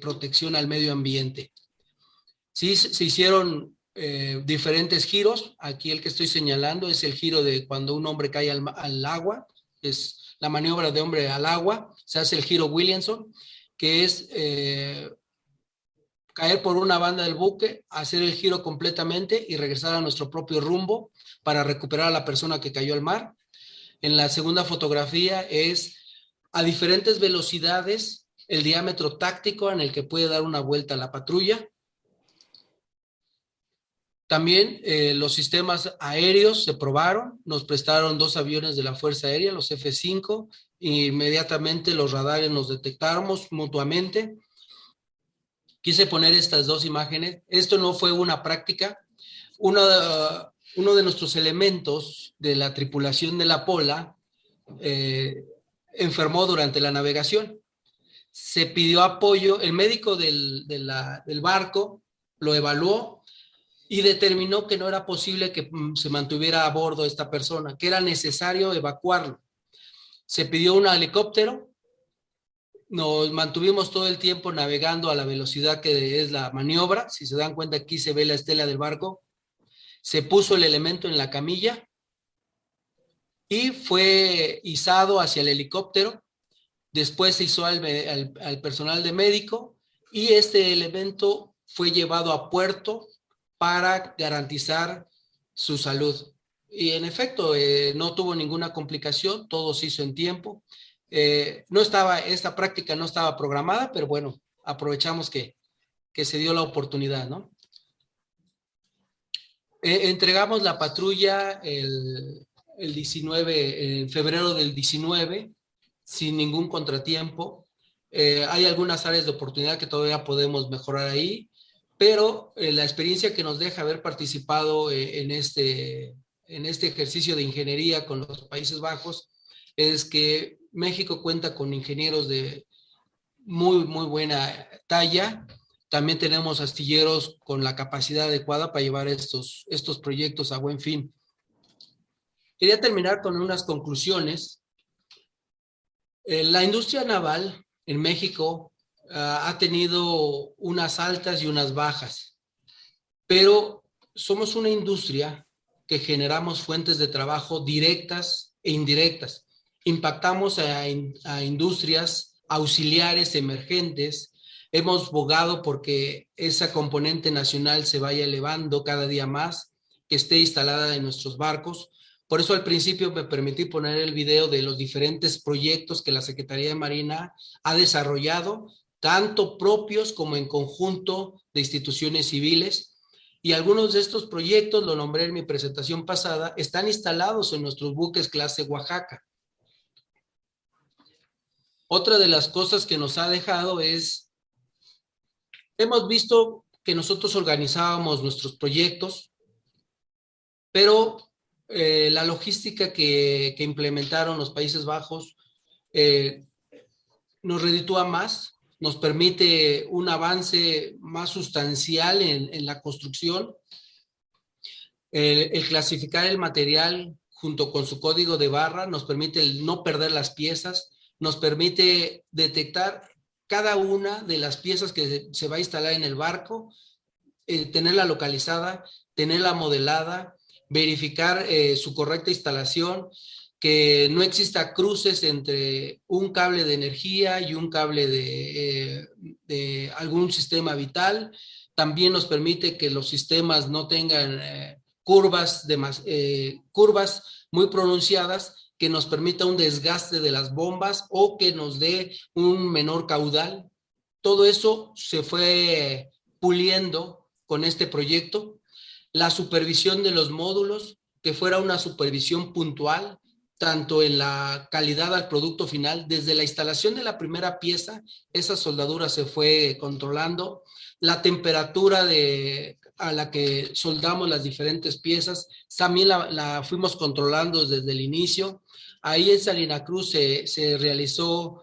C: protección al medio ambiente. Sí, se hicieron eh, diferentes giros. Aquí el que estoy señalando es el giro de cuando un hombre cae al, agua, es la maniobra de hombre al agua, se hace el giro Williamson, que es eh, caer por una banda del buque, hacer el giro completamente y regresar a nuestro propio rumbo para recuperar a la persona que cayó al mar. En la segunda fotografía es a diferentes velocidades el diámetro táctico en el que puede dar una vuelta la patrulla. También eh, los sistemas aéreos se probaron, nos prestaron dos aviones de la Fuerza Aérea, los F-5, e inmediatamente los radares nos detectamos mutuamente quise poner estas dos imágenes. Esto no fue una práctica. Uno, de nuestros elementos de la tripulación de la Pola eh, enfermó durante la navegación. Se pidió apoyo, el médico del, del barco lo evaluó y determinó que no era posible que mm, se mantuviera a bordo esta persona, que era necesario evacuarlo. Se pidió un helicóptero, nos mantuvimos todo el tiempo navegando a la velocidad que es la maniobra. Si se dan cuenta, aquí se ve la estela del barco. Se puso el elemento en la camilla y fue izado hacia el helicóptero. Después se hizo al, personal de médico y este elemento fue llevado a puerto para garantizar su salud. Y en efecto, eh, no tuvo ninguna complicación, todo se hizo en tiempo. Eh, no estaba, esta práctica no estaba programada, pero bueno, aprovechamos que, se dio la oportunidad, ¿no? Eh, entregamos la patrulla el, 19, en febrero del 19, sin ningún contratiempo. Hay algunas áreas de oportunidad que todavía podemos mejorar ahí, pero la experiencia que nos deja haber participado en, este, en este ejercicio de ingeniería con los Países Bajos es que México cuenta con ingenieros de muy, muy buena talla. También tenemos astilleros con la capacidad adecuada para llevar estos, estos proyectos a buen fin. Quería terminar con unas conclusiones. Eh, la industria naval en México ha tenido unas altas y unas bajas, pero somos una industria que generamos fuentes de trabajo directas e indirectas impactamos a, industrias auxiliares emergentes. Hemos bogado porque esa componente nacional se vaya elevando cada día más, que esté instalada en nuestros barcos. Por eso al principio me permití poner el video de los diferentes proyectos que la Secretaría de Marina ha desarrollado, tanto propios como en conjunto de instituciones civiles. Y algunos de estos proyectos, lo nombré en mi presentación pasada, están instalados en nuestros buques clase Oaxaca. Otra de las cosas que nos ha dejado es, hemos visto que nosotros organizábamos nuestros proyectos, pero eh, la logística que, implementaron los Países Bajos eh, nos reditúa más, nos permite un avance más sustancial en, la construcción. el, clasificar el material junto con su código de barra nos permite no perder las piezas, nos permite detectar cada una de las piezas que se va a instalar en el barco, eh, tenerla localizada, tenerla modelada, verificar eh, su correcta instalación. Que no exista cruces entre un cable de energía y un cable de, eh, algún sistema vital. También nos permite que los sistemas no tengan eh, curvas, de eh, curvas muy pronunciadas que nos permita un desgaste de las bombas o que nos dé un menor caudal. Todo eso se fue puliendo con este proyecto. La supervisión de los módulos, que fuera una supervisión puntual, tanto en la calidad al producto final, desde la instalación de la primera pieza, esa soldadura se fue controlando, la temperatura de, a la que soldamos las diferentes piezas, también la, fuimos controlando desde el inicio. Ahí en Salina Cruz se, se realizó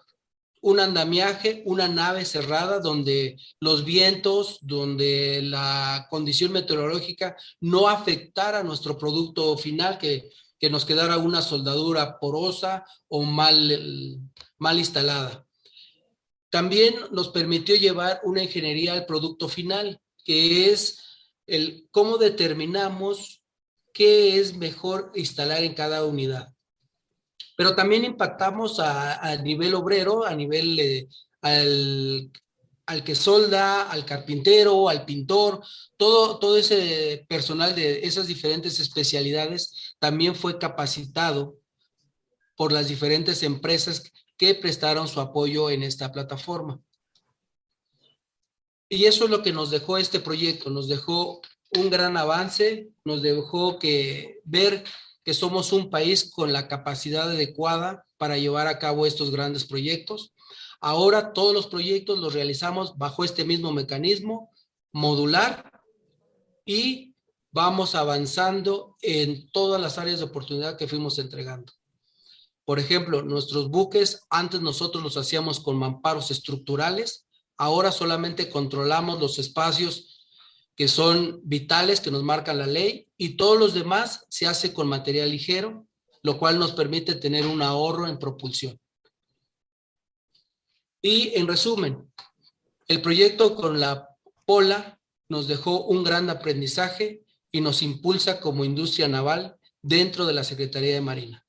C: un andamiaje, una nave cerrada donde los vientos, donde la condición meteorológica no afectara nuestro producto final, que que nos quedara una soldadura porosa o mal, mal instalada. También nos permitió llevar una ingeniería al producto final, que es el cómo determinamos qué es mejor instalar en cada unidad. Pero también impactamos a, nivel obrero, a nivel al al que solda, al carpintero, al pintor, todo, todo ese personal de esas diferentes especialidades también fue capacitado por las diferentes empresas que prestaron su apoyo en esta plataforma. Y eso es lo que nos dejó este proyecto, nos dejó un gran avance, nos dejó que ver que somos un país con la capacidad adecuada para llevar a cabo estos grandes proyectos Ahora todos los proyectos los realizamos bajo este mismo mecanismo modular y vamos avanzando en todas las áreas de oportunidad que fuimos entregando. Por ejemplo, nuestros buques, antes nosotros los hacíamos con mamparos estructurales, ahora solamente controlamos los espacios que son vitales, que nos marca la ley, y todos los demás se hace con material ligero, lo cual nos permite tener un ahorro en propulsión. Y en resumen, el proyecto con la Pola nos dejó un gran aprendizaje y nos impulsa como industria naval dentro de la Secretaría de Marina.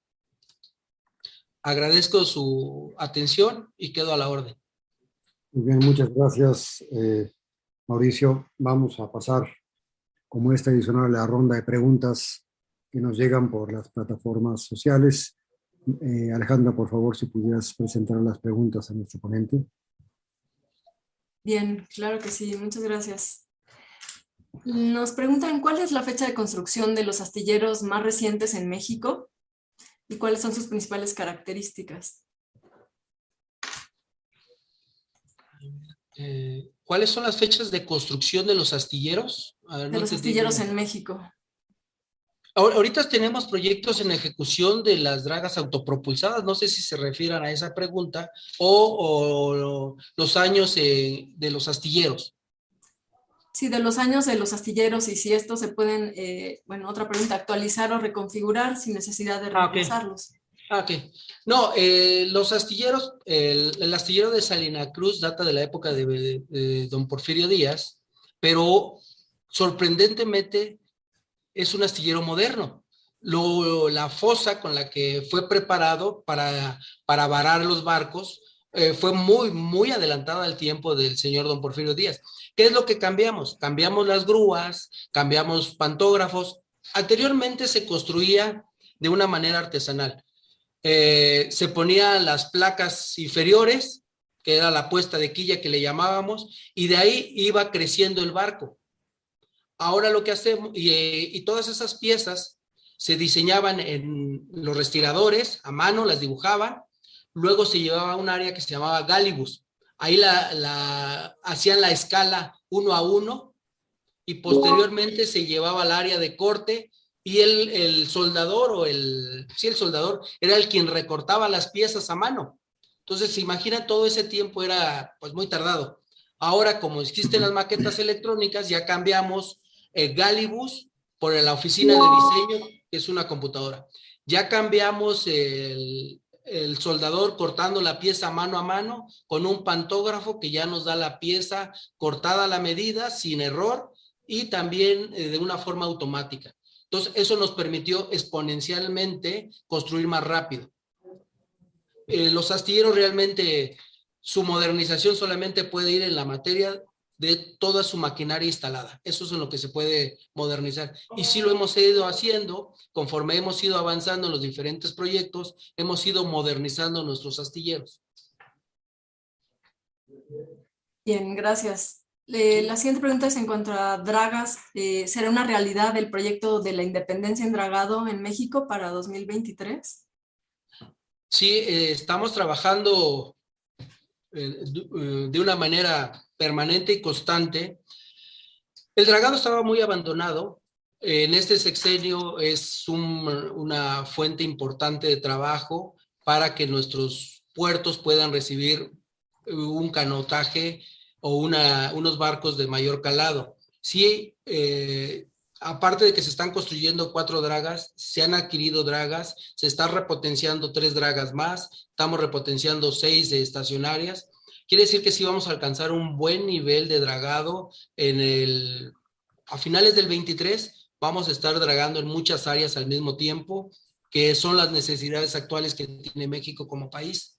C: Agradezco su atención y quedo a la orden.
B: Muy bien, muchas gracias, eh, Mauricio. Vamos a pasar, como esta adicional, a la ronda de preguntas que nos llegan por las plataformas sociales. Eh, Alejandra, por favor, si pudieras presentar las preguntas a nuestro ponente.
D: Bien, claro que sí, muchas gracias. Nos preguntan cuál es la fecha de construcción de los astilleros más recientes en México y cuáles son sus principales características.
C: Eh, ¿Cuáles son las fechas de construcción de los astilleros?
D: de los astilleros en México.
C: Ahorita tenemos proyectos en ejecución de las dragas autopropulsadas, no sé si se refieran a esa pregunta, o, los años eh, de los astilleros.
D: Sí, de los años de los astilleros y si estos se pueden, eh, bueno, otra pregunta, actualizar o reconfigurar sin necesidad de ah, reemplazarlos.
C: Ah, ok. No, eh, los astilleros, el, astillero de Salina Cruz data de la época de don Porfirio Díaz, pero sorprendentemente es un astillero moderno. la fosa con la que fue preparado para, para varar los barcos eh, fue muy, muy adelantada al tiempo del señor don Porfirio Díaz. ¿Qué es lo que cambiamos? Cambiamos las grúas, cambiamos pantógrafos. Anteriormente se construía de una manera artesanal. Eh, se ponían las placas inferiores, que era la puesta de quilla que le llamábamos, y de ahí iba creciendo el barco. Ahora lo que hacemos, eh, y, todas esas piezas se diseñaban en los respiradores, a mano, las dibujaban, luego se llevaba a un área que se llamaba Galibus. Ahí la, hacían la escala uno a uno y posteriormente se llevaba al área de corte y el, el, soldador o el, sí, el soldador era el quien recortaba las piezas a mano. Entonces, se imagina todo ese tiempo era pues muy tardado. Ahora, como existen las maquetas electrónicas, ya cambiamos el Galibus por la oficina de diseño, que es una computadora. Ya cambiamos el, soldador cortando la pieza mano a mano con un pantógrafo que ya nos da la pieza cortada a la medida, sin error y también eh, de una forma automática. Entonces, eso nos permitió exponencialmente construir más rápido. Eh, los astilleros realmente, su modernización solamente puede ir en la materia de toda su maquinaria instalada. Eso es en lo que se puede modernizar. Y sí lo hemos ido haciendo, conforme hemos ido avanzando en los diferentes proyectos, hemos ido modernizando nuestros astilleros.
D: Bien, gracias. la siguiente pregunta es en cuanto a dragas. Eh, ¿Será una realidad el proyecto de la independencia en dragado en México para 2023?
C: Sí, eh, estamos trabajando eh, de una manera permanente y constante. El dragado estaba muy abandonado. En este sexenio es una fuente importante de trabajo para que nuestros puertos puedan recibir un canotaje o unos barcos de mayor calado. Sí, eh, aparte de que se están construyendo cuatro dragas, se han adquirido dragas, se están repotenciando tres dragas más, estamos repotenciando seis estacionarias. Quiere decir que sí vamos a alcanzar un buen nivel de dragado en el, a finales del 23 vamos a estar dragando en muchas áreas al mismo tiempo, que son las necesidades actuales que tiene México como país.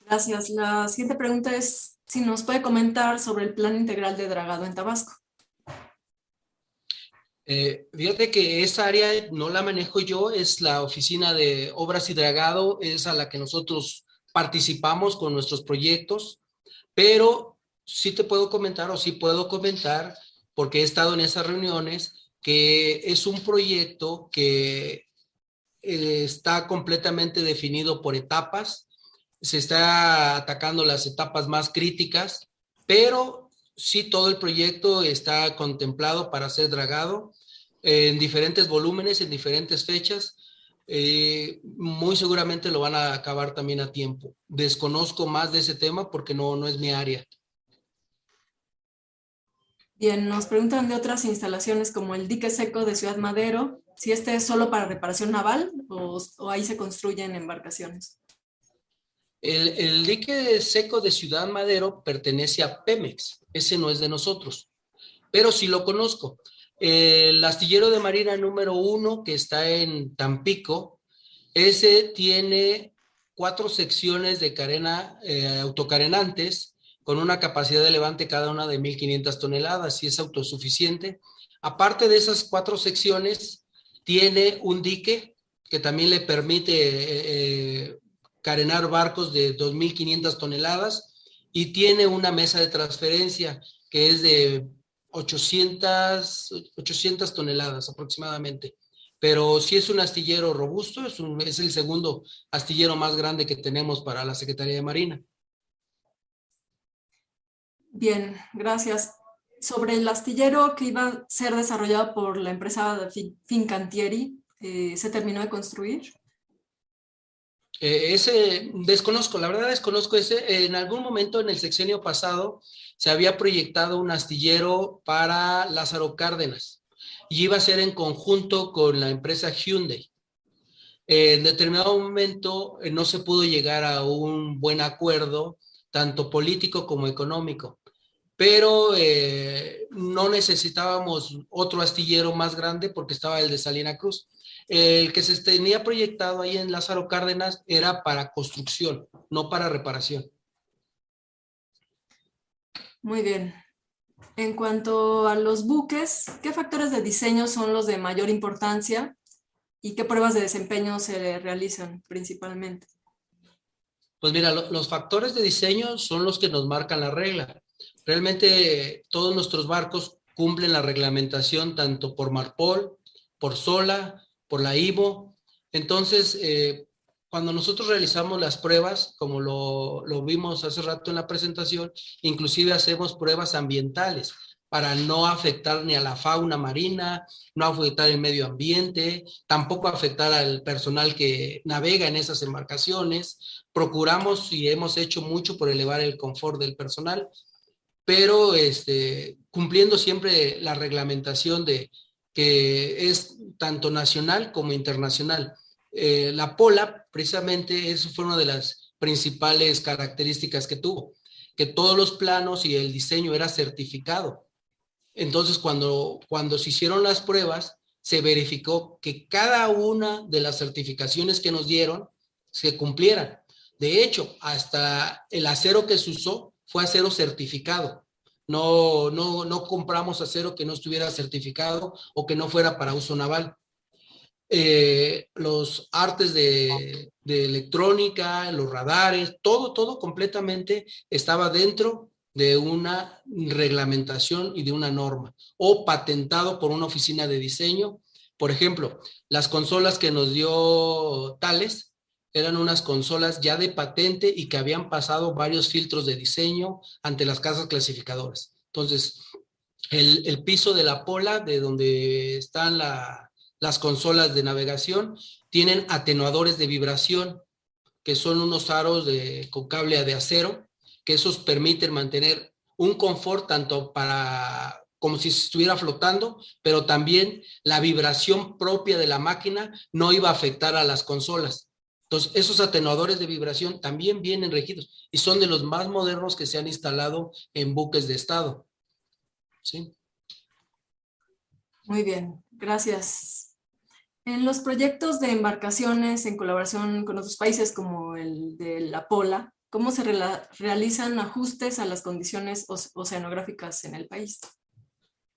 D: Gracias. La siguiente pregunta es si nos puede comentar sobre el plan integral de dragado en Tabasco.
C: Eh, fíjate que esa área no la manejo yo, es la oficina de obras y dragado, es a la que nosotros participamos con nuestros proyectos, pero sí te puedo comentar o sí puedo comentar, porque he estado en esas reuniones, que es un proyecto que eh, está completamente definido por etapas, se está atacando las etapas más críticas, pero sí todo el proyecto está contemplado para ser dragado en diferentes volúmenes, en diferentes fechas. Eh, muy seguramente lo van a acabar también a tiempo. Desconozco más de ese tema porque no, no es mi área.
D: Bien, nos preguntan de otras instalaciones como el dique seco de Ciudad Madero, si este es solo para reparación naval o, o ahí se construyen embarcaciones.
C: El, dique seco de Ciudad Madero pertenece a Pemex, ese no es de nosotros, pero sí lo conozco. El astillero de Marina número uno, que está en Tampico, ese tiene cuatro secciones de carena eh, autocarenantes con una capacidad de levante cada una de 1.500 toneladas y es autosuficiente. Aparte de esas cuatro secciones, tiene un dique que también le permite eh, eh, carenar barcos de 2.500 toneladas y tiene una mesa de transferencia que es de 800, 800 toneladas aproximadamente. Pero sí es un astillero robusto, es, es el segundo astillero más grande que tenemos para la Secretaría de Marina.
D: Bien, gracias. Sobre el astillero que iba a ser desarrollado por la empresa Fincantieri, eh, ¿se terminó de construir?
C: Eh, ese desconozco, la verdad desconozco ese. En algún momento en el sexenio pasado se había proyectado un astillero para Lázaro Cárdenas y iba a ser en conjunto con la empresa Hyundai. en determinado momento eh, no se pudo llegar a un buen acuerdo, tanto político como económico, pero eh, no necesitábamos otro astillero más grande porque estaba el de Salina Cruz. El que se tenía proyectado ahí en Lázaro Cárdenas era para construcción, no para reparación.
D: Muy bien. En cuanto a los buques, ¿qué factores de diseño son los de mayor importancia y qué pruebas de desempeño se realizan principalmente?
C: Pues mira, los factores de diseño son los que nos marcan la regla. Realmente todos nuestros barcos cumplen la reglamentación tanto por Marpol, por Sola, por la IVO. Entonces, eh, cuando nosotros realizamos las pruebas, como lo, lo, vimos hace rato en la presentación, inclusive hacemos pruebas ambientales para no afectar ni a la fauna marina, no afectar el medio ambiente, tampoco afectar al personal que navega en esas embarcaciones. Procuramos y hemos hecho mucho por elevar el confort del personal, pero este, cumpliendo siempre la reglamentación de, que es tanto nacional como internacional. Eh, la Pola, precisamente, eso fue una de las principales características que tuvo, que todos los planos y el diseño era certificado. Entonces, cuando, cuando se hicieron las pruebas, se verificó que cada una de las certificaciones que nos dieron se cumplieran. De hecho, hasta el acero que se usó fue acero certificado. No, no, no compramos acero que no estuviera certificado o que no fuera para uso naval. Eh, los artes de, de, electrónica, los radares, todo, todo completamente estaba dentro de una reglamentación y de una norma o patentado por una oficina de diseño. Por ejemplo, las consolas que nos dio Tales eran unas consolas ya de patente y que habían pasado varios filtros de diseño ante las casas clasificadoras. Entonces, el, el piso de la pola, de donde están la, las consolas de navegación, tienen atenuadores de vibración, que son unos aros de, con cable de acero, que esos permiten mantener un confort tanto para como si estuviera flotando, pero también la vibración propia de la máquina no iba a afectar a las consolas. Entonces, esos atenuadores de vibración también vienen regidos y son de los más modernos que se han instalado en buques de estado. ¿Sí?
D: Muy bien, gracias. En los proyectos de embarcaciones en colaboración con otros países como el de la Pola, ¿cómo se realizan ajustes a las condiciones oceanográficas en el país?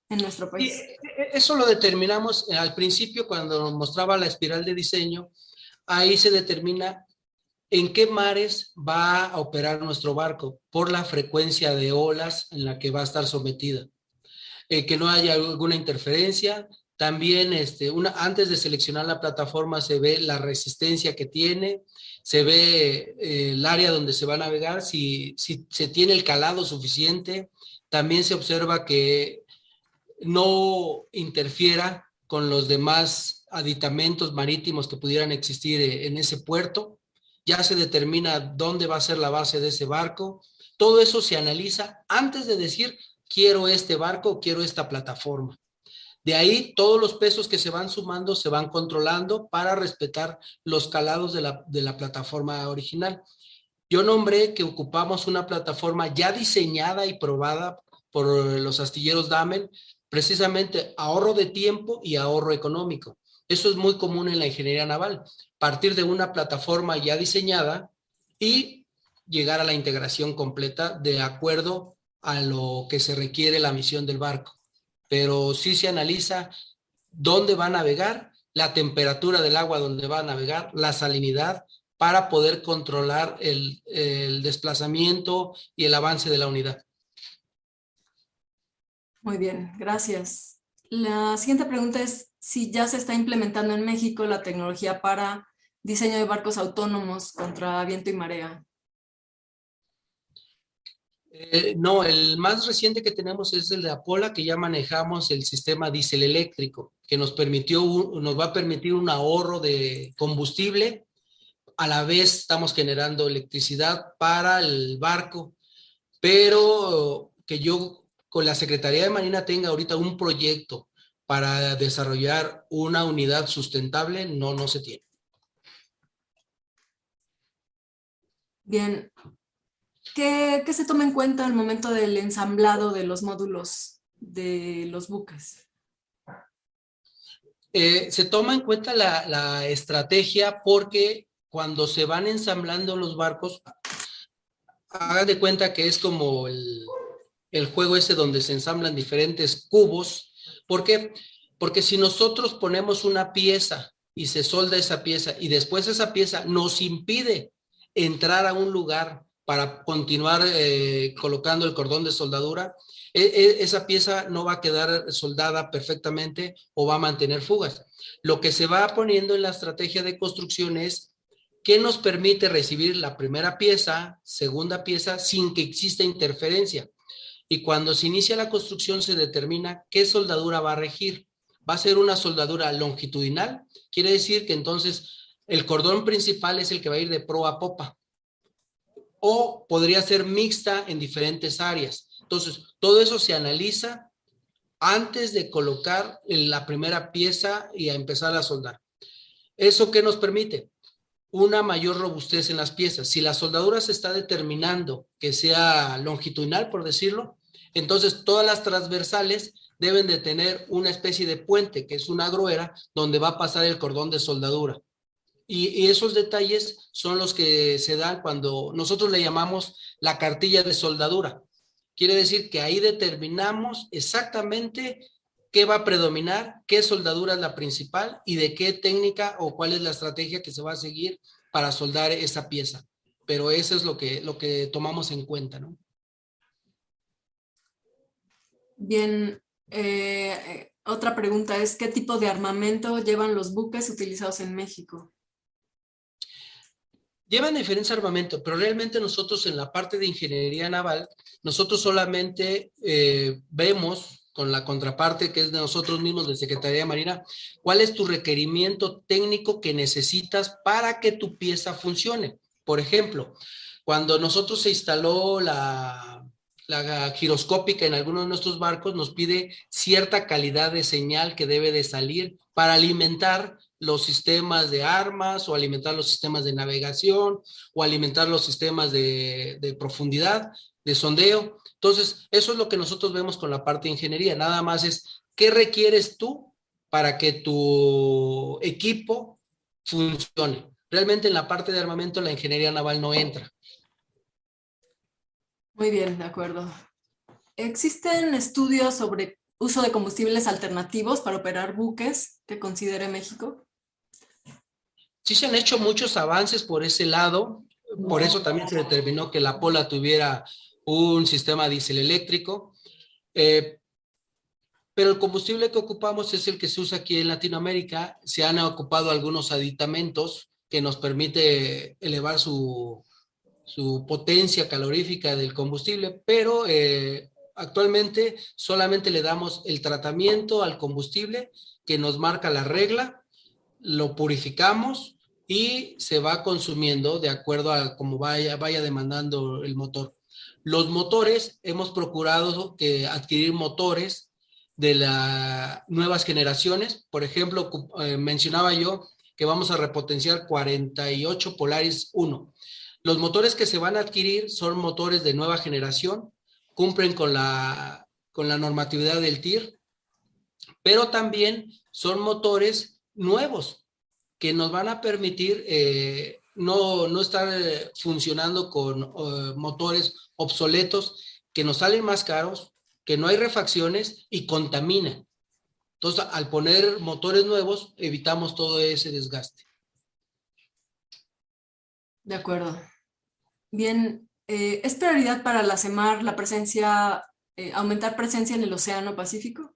D: En nuestro país.
C: Y eso lo determinamos al principio cuando mostraba la espiral de diseño ahí se determina en qué mares va a operar nuestro barco por la frecuencia de olas en la que va a estar sometida. Eh, que no haya alguna interferencia. También este, una, antes de seleccionar la plataforma se ve la resistencia que tiene, se ve eh, el área donde se va a navegar, si, si se tiene el calado suficiente. También se observa que no interfiera con los demás aditamentos marítimos que pudieran existir eh, en ese puerto. Ya se determina dónde va a ser la base de ese barco. Todo eso se analiza antes de decir, quiero este barco, quiero esta plataforma. De ahí todos los pesos que se van sumando se van controlando para respetar los calados de la, de la plataforma original. Yo nombré que ocupamos una plataforma ya diseñada y probada por los astilleros Damen precisamente ahorro de tiempo y ahorro económico. Eso es muy común en la ingeniería naval, partir de una plataforma ya diseñada y llegar a la integración completa de acuerdo a lo que se requiere la misión del barco. Pero sí se analiza dónde va a navegar, la temperatura del agua donde va a navegar, la salinidad, para poder controlar el, el desplazamiento y el avance de la unidad.
D: Muy bien, gracias. La siguiente pregunta es si ya se está implementando en México la tecnología para diseño de barcos autónomos contra viento y marea.
C: Eh, no, el más reciente que tenemos es el de Apola, que ya manejamos el sistema diésel eléctrico, que nos permitió, nos va a permitir un ahorro de combustible. A la vez estamos generando electricidad para el barco, pero que yo con la Secretaría de Marina tenga ahorita un proyecto para desarrollar una unidad sustentable, no, no se tiene.
D: Bien. ¿Qué, se toma en cuenta al momento del ensamblado de los módulos de los buques?
C: Eh, se toma en cuenta la, la estrategia porque cuando se van ensamblando los barcos, hagan de cuenta que es como el, el juego ese donde se ensamblan diferentes cubos. ¿Por qué? Porque si nosotros ponemos una pieza y se solda esa pieza y después esa pieza nos impide entrar a un lugar para continuar eh, colocando el cordón de soldadura, e, e, esa pieza no va a quedar soldada perfectamente o va a mantener fugas. Lo que se va poniendo en la estrategia de construcción es qué nos permite recibir la primera pieza, segunda pieza, sin que exista interferencia y cuando se inicia la construcción se determina qué soldadura va a regir. Va a ser una soldadura longitudinal, quiere decir que entonces el cordón principal es el que va a ir de pro a popa. O podría ser mixta en diferentes áreas. Entonces, todo eso se analiza antes de colocar la primera pieza y a empezar a soldar. ¿Eso qué nos permite? Una mayor robustez en las piezas. Si la soldadura se está determinando que sea longitudinal, por decirlo, entonces, todas las transversales deben de tener una especie de puente, que es una gruera, donde va a pasar el cordón de soldadura. Y, esos detalles son los que se dan cuando nosotros le llamamos la cartilla de soldadura. Quiere decir que ahí determinamos exactamente qué va a predominar, qué soldadura es la principal y de qué técnica o cuál es la estrategia que se va a seguir para soldar esa pieza. Pero eso es lo que, lo que tomamos en cuenta, ¿no?
D: Bien, eh, otra pregunta es, ¿qué tipo de armamento llevan los buques utilizados en México?
C: Llevan diferentes armamentos, pero realmente nosotros en la parte de ingeniería naval, nosotros solamente eh, vemos con la contraparte que es de nosotros mismos, de Secretaría de Marina, cuál es tu requerimiento técnico que necesitas para que tu pieza funcione. Por ejemplo, cuando nosotros se instaló la, la giroscópica en algunos de nuestros barcos, nos pide cierta calidad de señal que debe de salir para alimentar los sistemas de armas o alimentar los sistemas de navegación o alimentar los sistemas de, de profundidad, de sondeo. Entonces, eso es lo que nosotros vemos con la parte de ingeniería. Nada más es, ¿qué requieres tú para que tu equipo funcione? Realmente en la parte de armamento la ingeniería naval no entra.
D: Muy bien, de acuerdo. ¿Existen estudios sobre uso de combustibles alternativos para operar buques que considere México?
C: Sí se han hecho muchos avances por ese lado. Por eso también se determinó que la Pola tuviera un sistema diésel eléctrico. Eh, pero el combustible que ocupamos es el que se usa aquí en Latinoamérica. Se han ocupado algunos aditamentos que nos permite elevar su, su potencia calorífica del combustible, pero eh, actualmente solamente le damos el tratamiento al combustible que nos marca la regla, lo purificamos y se va consumiendo de acuerdo a cómo vaya, vaya demandando el motor. Los motores, hemos procurado que adquirir motores de las nuevas generaciones. Por ejemplo, eh, mencionaba yo que vamos a repotenciar 48 Polaris 1. Los motores que se van a adquirir son motores de nueva generación, cumplen con la, con la normatividad del TIR, pero también son motores nuevos que nos van a permitir eh, no, no estar eh, funcionando con uh, motores obsoletos que nos salen más caros, que no hay refacciones y contaminan. Entonces, al poner motores nuevos, evitamos todo ese desgaste.
D: De acuerdo. Bien, eh, ¿es prioridad para la CEMAR la presencia, eh, aumentar presencia en el Océano Pacífico?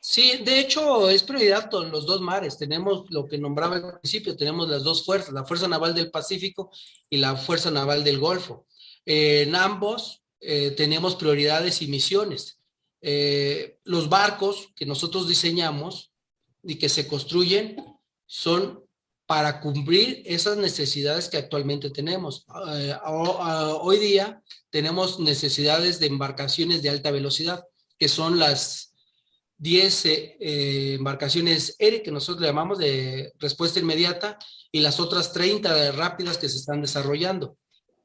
C: Sí, de hecho es prioridad con los dos mares. Tenemos lo que nombraba al principio, tenemos las dos fuerzas, la Fuerza Naval del Pacífico y la Fuerza Naval del Golfo. Eh, en ambos tenemos prioridades y misiones. Los barcos que nosotros diseñamos y que se construyen son para cumplir esas necesidades que actualmente tenemos. hoy día tenemos necesidades de embarcaciones de alta velocidad, que son las 10 eh, embarcaciones ERE, que nosotros le llamamos de respuesta inmediata, y las otras 30 rápidas que se están desarrollando.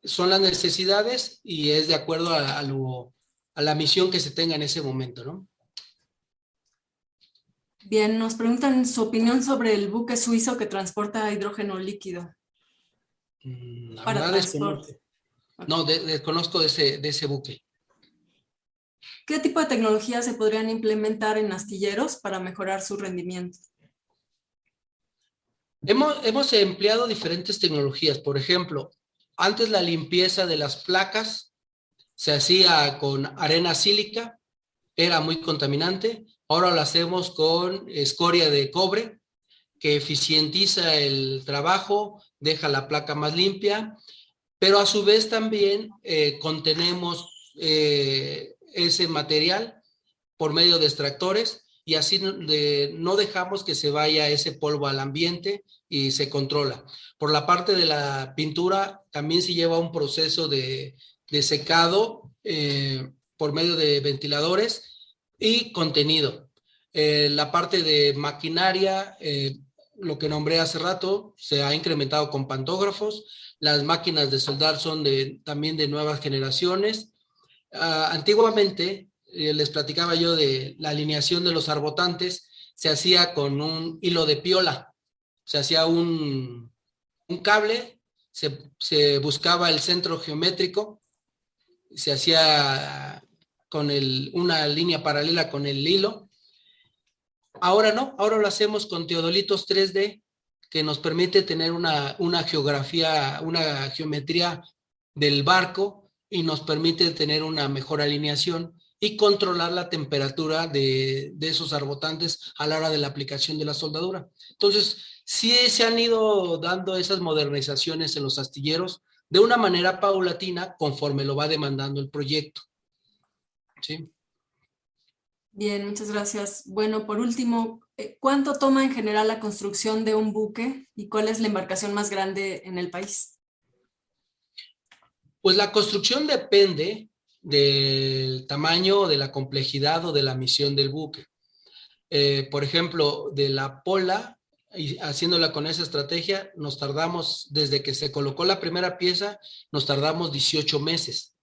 C: Son las necesidades y es de acuerdo a la misión que se tenga en ese momento, ¿no?
D: Bien, nos preguntan su opinión sobre el buque suizo que transporta hidrógeno líquido.
C: Mm, la para transporte. No, de, desconozco de ese, de ese buque.
D: ¿Qué tipo de tecnologías se podrían implementar en astilleros para mejorar su rendimiento?
C: Hemos, hemos empleado diferentes tecnologías. Por ejemplo, antes la limpieza de las placas se hacía con arena sílica, era muy contaminante. Ahora lo hacemos con escoria de cobre, que eficientiza el trabajo, deja la placa más limpia, pero a su vez también eh, contenemos eh, ese material por medio de extractores y así no dejamos que se vaya ese polvo al ambiente y se controla. Por la parte de la pintura también se lleva un proceso de, de secado eh, por medio de ventiladores y contenido. Eh, la parte de maquinaria, eh, lo que nombré hace rato, se ha incrementado con pantógrafos. Las máquinas de soldar son de, también de nuevas generaciones. Uh, antiguamente eh, les platicaba yo de la alineación de los arbotantes, se hacía con un hilo de piola, se hacía un, un cable, se, se, buscaba el centro geométrico, se hacía con el, una línea paralela con el hilo. Ahora no, ahora lo hacemos con teodolitos 3D que nos permite tener una, una geografía, una geometría del barco y nos permite tener una mejor alineación y controlar la temperatura de, de, esos arbotantes a la hora de la aplicación de la soldadura. Entonces, sí se han ido dando esas modernizaciones en los astilleros de una manera paulatina conforme lo va demandando el proyecto. ¿Sí?
D: Bien, muchas gracias. Bueno, por último, eh, ¿cuánto toma en general la construcción de un buque y cuál es la embarcación más grande en el país?
C: Pues la construcción depende del tamaño, de la complejidad o de la misión del buque. Eh, por ejemplo, de la pola, y haciéndola con esa estrategia, nos tardamos, desde que se colocó la primera pieza, nos tardamos 18 meses.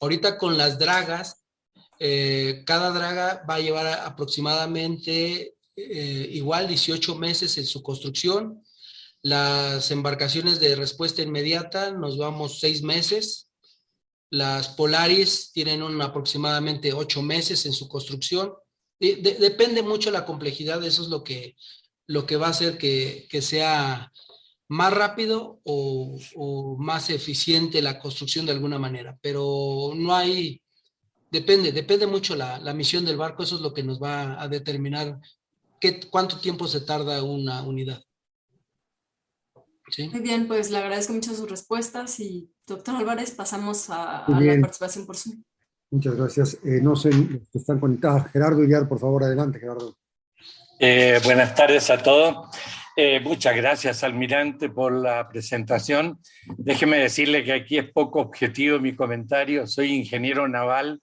C: Ahorita con las dragas, eh, cada draga va a llevar aproximadamente eh, igual 18 meses en su construcción. Las embarcaciones de respuesta inmediata nos vamos seis meses. Las Polaris tienen un aproximadamente ocho meses en su construcción. De, de, depende mucho la complejidad, eso es lo que, lo que va a hacer que, que sea más rápido o, o, más eficiente la construcción de alguna manera, pero no hay, depende, depende mucho la, la, misión del barco, eso es lo que nos va a determinar qué, cuánto tiempo se tarda una unidad.
D: ¿Sí? Muy bien, pues le agradezco mucho sus respuestas y doctor Álvarez, pasamos a, a la participación por Zoom.
B: Muchas gracias. Eh, no sé, están conectados. Gerardo Villar, por favor, adelante, Gerardo.
E: Eh, buenas tardes a todos. Eh, muchas gracias, almirante, por la presentación. Déjeme decirle que aquí es poco objetivo mi comentario. Soy ingeniero naval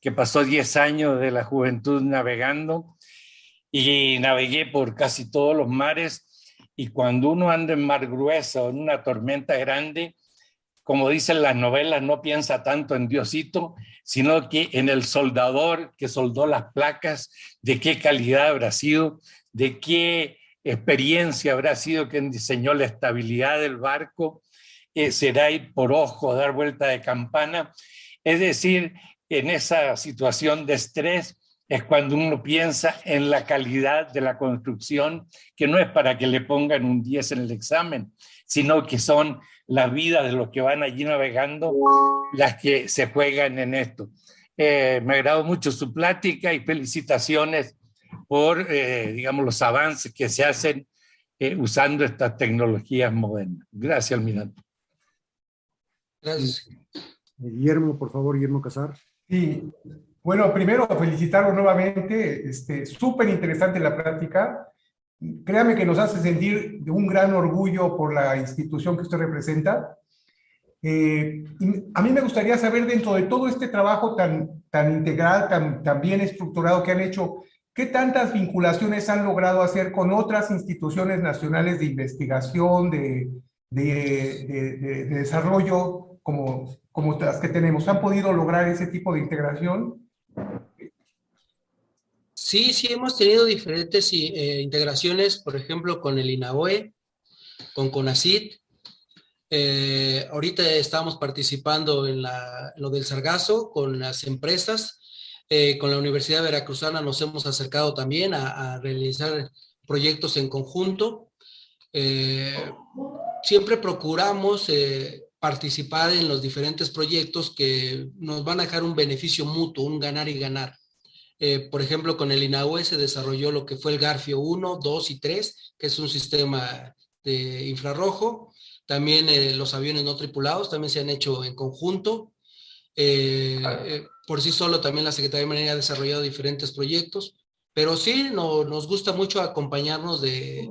E: que pasó 10 años de la juventud navegando y navegué por casi todos los mares. Y cuando uno anda en mar grueso, en una tormenta grande, como dicen las novelas, no piensa tanto en Diosito, sino que en el soldador que soldó las placas, de qué calidad habrá sido, de qué experiencia habrá sido quien diseñó la estabilidad del barco, eh, será ir por ojo, dar vuelta de campana. Es decir, en esa situación de estrés es cuando uno piensa en la calidad de la construcción, que no es para que le pongan un 10 en el examen, sino que son las vidas de los que van allí navegando las que se juegan en esto. Eh, me agradó mucho su plática y felicitaciones por, eh, digamos, los avances que se hacen eh, usando estas tecnologías modernas. Gracias, almirante.
B: Gracias. Guillermo, por favor, Guillermo Casar.
F: Sí, bueno, primero felicitarlo nuevamente, este, súper interesante la plática. Créame que nos hace sentir de un gran orgullo por la institución que usted representa. Eh, a mí me gustaría saber dentro de todo este trabajo tan, tan integral, tan, tan bien estructurado que han hecho, ¿qué tantas vinculaciones han logrado hacer con otras instituciones nacionales de investigación, de, de, de, de desarrollo como, las que tenemos? ¿Han podido lograr ese tipo de integración?
C: Sí, sí, hemos tenido diferentes eh, integraciones, por ejemplo, con el INAOE, con CONACIT. Eh, ahorita estamos participando en lo del Sargazo con las empresas. Eh, con la Universidad Veracruzana nos hemos acercado también a, a realizar proyectos en conjunto. Eh, siempre procuramos participar en los diferentes proyectos que nos van a dejar un beneficio mutuo, un ganar y ganar. Eh, por ejemplo, con el INAUE se desarrolló lo que fue el Garfio 1, 2 y 3, que es un sistema de infrarrojo. También eh, los aviones no tripulados también se han hecho en conjunto. Eh, eh por sí solo también la Secretaría de Marina ha desarrollado diferentes proyectos, pero sí no, nos gusta mucho acompañarnos de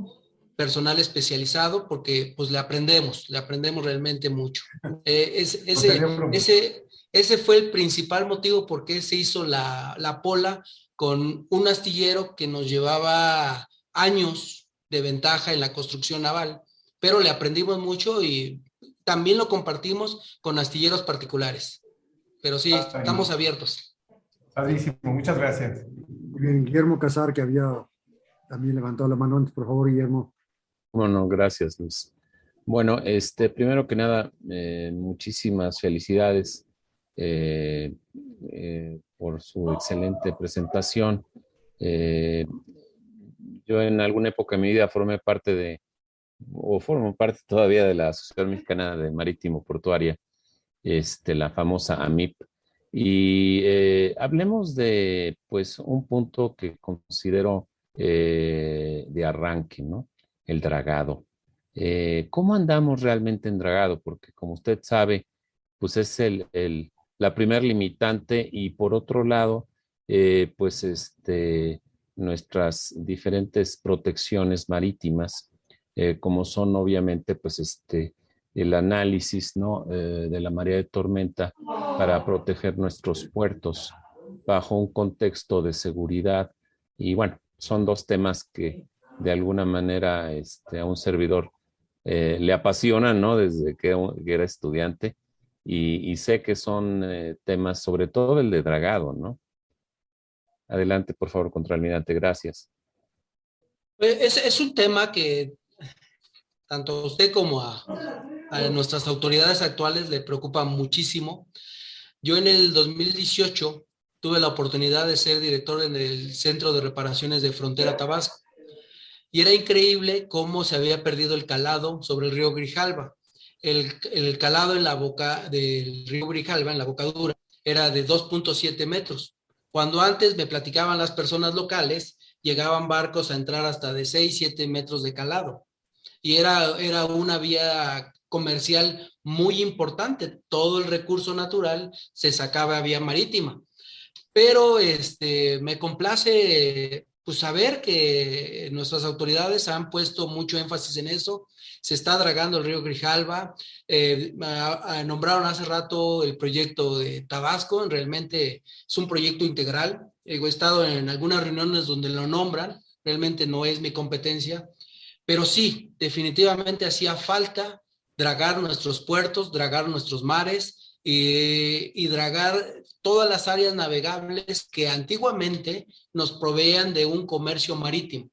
C: personal especializado porque pues le aprendemos, le aprendemos realmente mucho. Es, ese, ese, ese fue el principal motivo por qué se hizo la, la pola con un astillero que nos llevaba años de ventaja en la construcción naval, pero le aprendimos mucho y también lo compartimos con astilleros particulares. Pero sí, estamos abiertos.
F: Padrísimo, muchas gracias.
B: Muy bien, Guillermo Casar, que había también levantado la mano antes, por favor, Guillermo.
G: Bueno, gracias, Luis. Bueno, este, primero que nada, eh, muchísimas felicidades eh, eh, por su excelente presentación. yo en alguna época de mi vida formé parte de, o formo parte todavía de la Asociación Mexicana de Marítimo Portuaria, este, la famosa AMIP. Y hablemos de, pues, un punto que considero de arranque, ¿no? El dragado. Eh, ¿Cómo andamos realmente en dragado? Porque como usted sabe, pues es el, la primer limitante y por otro lado, eh, pues este, nuestras diferentes protecciones marítimas, eh, como son obviamente pues este, el análisis ¿no? de la marea de tormenta para proteger nuestros puertos bajo un contexto de seguridad. Y bueno, son dos temas que de alguna manera este, a un servidor eh, le apasiona, ¿no? Desde que, era estudiante y, sé que son eh, temas, sobre todo el de dragado, ¿no? Adelante, por favor, contraalmirante, gracias.
C: Es, es un tema que tanto a usted como a, nuestras autoridades actuales le preocupa muchísimo. Yo en el 2018 tuve la oportunidad de ser director en el Centro de Reparaciones de Frontera Tabasco y era increíble cómo se había perdido el calado sobre el río Grijalba. El, calado en la boca del río Grijalba, en la bocadura, era de 2.7 metros. Cuando antes me platicaban las personas locales, llegaban barcos a entrar hasta de 6, 7 metros de calado. Y era, era una vía comercial muy importante. Todo el recurso natural se sacaba vía marítima. Pero este, me complace pues saber que nuestras autoridades han puesto mucho énfasis en eso. Se está dragando el río Grijalba. Eh, nombraron hace rato el proyecto de Tabasco. Realmente es un proyecto integral. He estado en algunas reuniones donde lo nombran. Realmente no es mi competencia. Pero sí, definitivamente hacía falta dragar nuestros puertos, dragar nuestros mares y, y dragar todas las áreas navegables que antiguamente nos proveían de un comercio marítimo.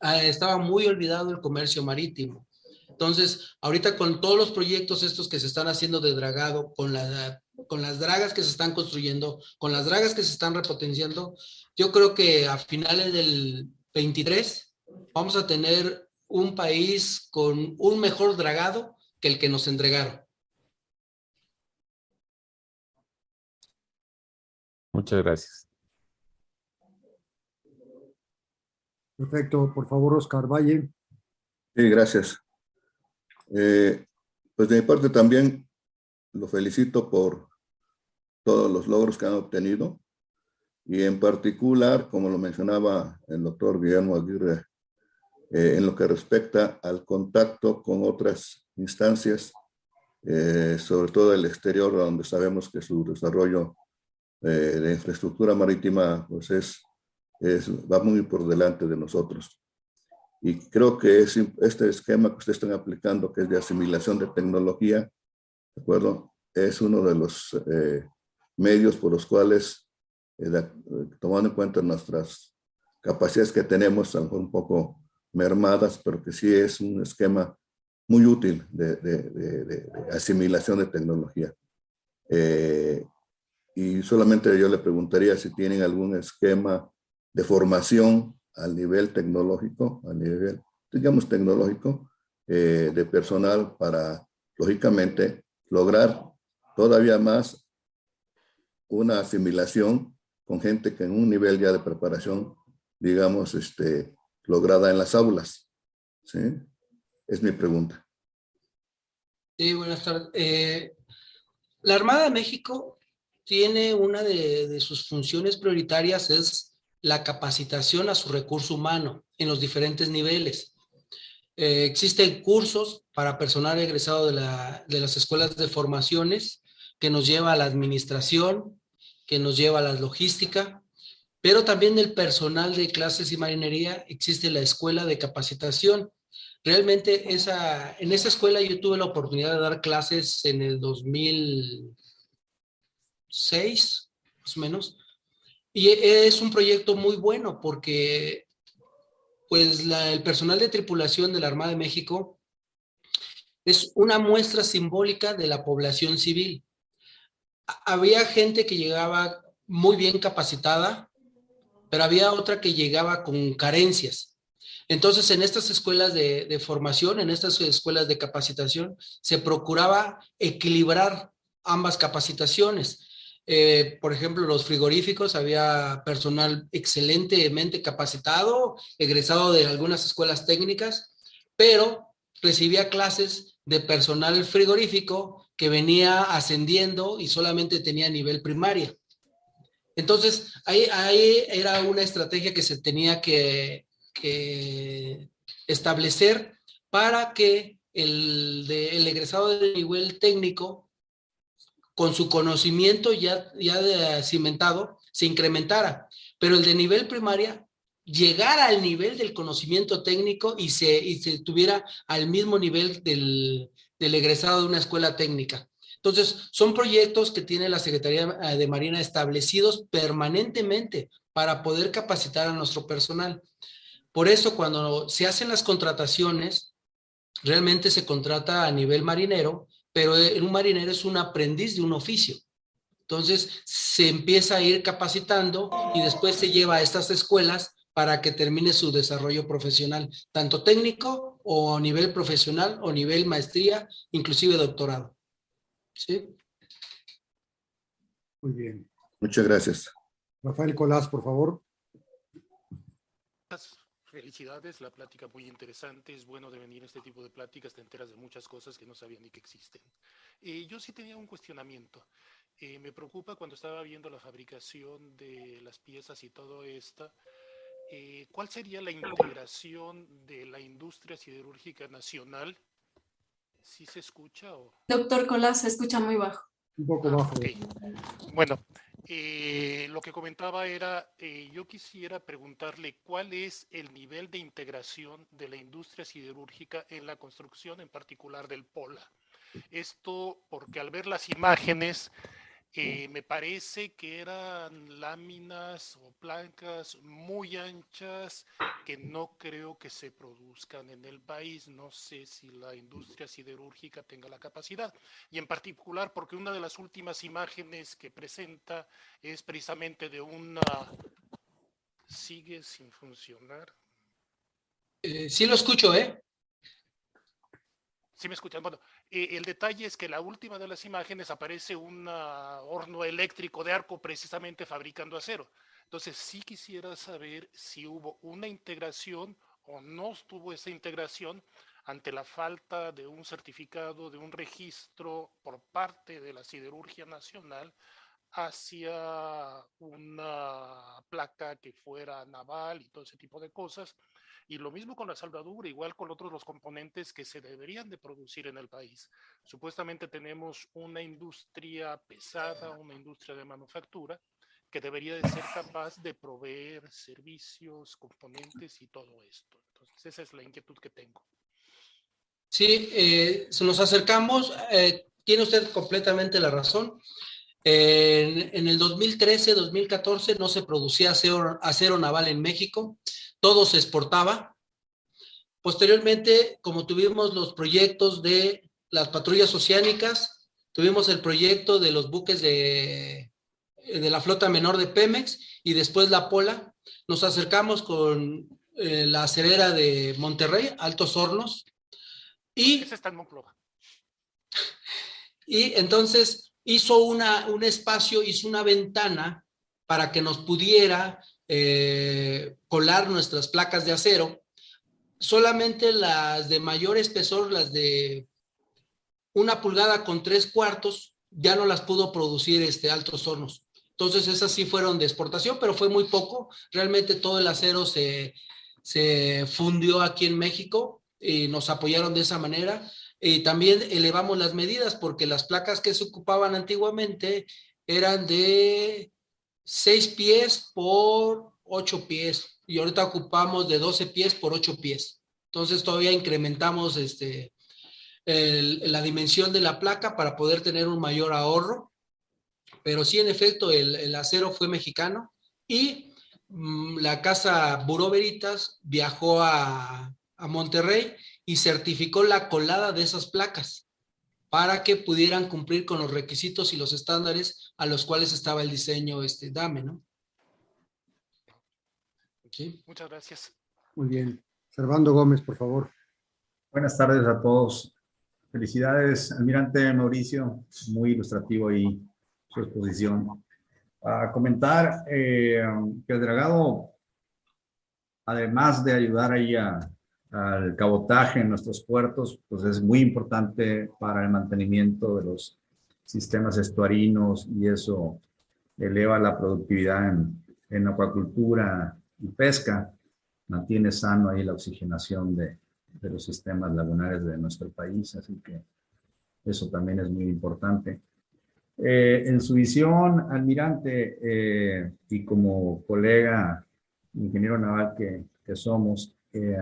C: Ah, estaba muy olvidado el comercio marítimo. Entonces, ahorita con todos los proyectos estos que se están haciendo de dragado, con, la, con las dragas que se están construyendo, con las dragas que se están repotenciando, yo creo que a finales del 23 vamos a tener un país con un mejor dragado que el que nos entregaron.
G: Muchas gracias.
B: Perfecto. Por favor, Oscar Valle.
H: Sí, gracias. Eh, pues de mi parte también lo felicito por todos los logros que han obtenido y en particular, como lo mencionaba el doctor Guillermo Aguirre, eh, en lo que respecta al contacto con otras instancias, eh, sobre todo el exterior, donde sabemos que su desarrollo eh, de infraestructura marítima pues es, es, va muy por delante de nosotros. Y creo que es, este esquema que ustedes están aplicando, que es de asimilación de tecnología, ¿de acuerdo? Es uno de los eh, medios por los cuales, eh, tomando en cuenta nuestras capacidades que tenemos, a lo mejor un poco mermadas, pero que sí es un esquema muy útil de, de, de, de asimilación de tecnología. Eh, y solamente yo le preguntaría si tienen algún esquema de formación al nivel tecnológico, a nivel, digamos, tecnológico, eh, de personal para, lógicamente, lograr todavía más una asimilación con gente que en un nivel ya de preparación, digamos, este, lograda en las aulas. ¿Sí? Es mi pregunta.
C: Sí, buenas tardes. Eh, la Armada de México tiene una de, sus funciones prioritarias es la capacitación a su recurso humano en los diferentes niveles. Eh, existen cursos para personal egresado de, de las escuelas de formaciones que nos lleva a la administración, que nos lleva a la logística, pero también del personal de clases y marinería existe la escuela de capacitación. Realmente esa, en esa escuela yo tuve la oportunidad de dar clases en el 2000, seis, más o menos, Y es un proyecto muy bueno porque pues el personal de tripulación de la Armada de México es una muestra simbólica de la población civil. Había gente que llegaba muy bien capacitada, pero había otra que llegaba con carencias. Entonces, en estas escuelas de, formación, en estas escuelas de capacitación, se procuraba equilibrar ambas capacitaciones. Eh, por ejemplo, los frigoríficos, había personal excelentemente capacitado, egresado de algunas escuelas técnicas, pero recibía clases de personal frigorífico que venía ascendiendo y solamente tenía nivel primaria. Entonces, ahí, ahí era una estrategia que se tenía que, establecer para que el, el egresado de nivel técnico, con su conocimiento ya, ya cimentado, se incrementara. Pero el de nivel primaria llegar al nivel del conocimiento técnico y se, y se tuviera al mismo nivel del, del egresado de una escuela técnica. Entonces, son proyectos que tiene la Secretaría de Marina establecidos permanentemente para poder capacitar a nuestro personal. Por eso, cuando se hacen las contrataciones, realmente se contrata a nivel marinero, pero un marinero es un aprendiz de un oficio. Entonces, se empieza a ir capacitando y después se lleva a estas escuelas para que termine su desarrollo profesional, tanto técnico o a nivel profesional o nivel maestría, inclusive doctorado. ¿Sí?
B: Muy bien.
H: Muchas gracias.
B: Rafael Colás, por favor.
I: Felicidades, la plática muy interesante. Es bueno de venir a este tipo de pláticas, te enteras de muchas cosas que no sabía ni que existen. Eh, yo sí tenía un cuestionamiento. Eh, me preocupa cuando estaba viendo la fabricación de las piezas y todo esto, eh, ¿cuál sería la integración de la industria siderúrgica nacional? ¿Sí se escucha? O...
D: Doctor Colás, se escucha muy bajo.
B: Un poco bajo.
I: Bueno, eh, lo que comentaba era, eh, yo quisiera preguntarle cuál es el nivel de integración de la industria siderúrgica en la construcción, en particular del POLA. Esto porque al ver las imágenes eh, me parece que eran láminas o plancas muy anchas que no creo que se produzcan en el país. No sé si la industria siderúrgica tenga la capacidad. Y en particular porque una de las últimas imágenes que presenta es precisamente de una... Sigue sin funcionar.
C: Eh, sí lo escucho, ¿eh?
I: Sí me escuchan. Bueno, eh, el detalle es que la última de las imágenes aparece un horno eléctrico de arco precisamente fabricando acero. Entonces sí quisiera saber si hubo una integración o no estuvo esa integración ante la falta de un certificado, de un registro por parte de la Siderurgia Nacional hacia una placa que fuera naval y todo ese tipo de cosas y lo mismo con la soldadura, igual con otros los componentes que se deberían de producir en el país. Supuestamente tenemos una industria pesada, una industria de manufactura, que debería de ser capaz de proveer servicios, componentes y todo esto. Entonces, esa es la inquietud que tengo.
C: Sí, eh, nos acercamos. Eh, tiene usted completamente la razón. En, en, el 2013, 2014 no se producía acero, acero, naval en México todo se exportaba. Posteriormente, como tuvimos los proyectos de las patrullas oceánicas, tuvimos el proyecto de los buques de, de la flota menor de Pemex y después la Pola, nos acercamos con eh, la acerera de Monterrey, Altos Hornos, y...
I: Ese está en *laughs*
C: Y entonces hizo una, un espacio, hizo una ventana para que nos pudiera eh, colar nuestras placas de acero. Solamente las de mayor espesor, las de una pulgada con tres cuartos, ya no las pudo producir este, altos hornos. Entonces esas sí fueron de exportación, pero fue muy poco. Realmente todo el acero se, se fundió aquí en México y nos apoyaron de esa manera. Y también elevamos las medidas porque las placas que se ocupaban antiguamente eran de 6 pies por 8 pies y ahorita ocupamos de 12 pies por 8 pies. Entonces todavía incrementamos este, la dimensión de la placa para poder tener un mayor ahorro. Pero sí, en efecto, el, acero fue mexicano y mm, la casa Buró Veritas viajó a, a Monterrey y certificó la colada de esas placas para que pudieran cumplir con los requisitos y los estándares a los cuales estaba el diseño este DAME, ¿no?
I: Sí. Muchas gracias.
B: Muy bien. Servando Gómez, por favor.
J: Buenas tardes a todos. Felicidades, almirante Mauricio, muy ilustrativo ahí su exposición. A comentar eh, que el dragado, además de ayudar ahí al cabotaje en nuestros puertos, pues es muy importante para el mantenimiento de los sistemas estuarinos y eso eleva la productividad en, en acuacultura y pesca, mantiene sano ahí la oxigenación de, de los sistemas lagunares de nuestro país, así que eso también es muy importante. Eh, en su visión, almirante, eh, y como colega ingeniero naval que, que somos, eh,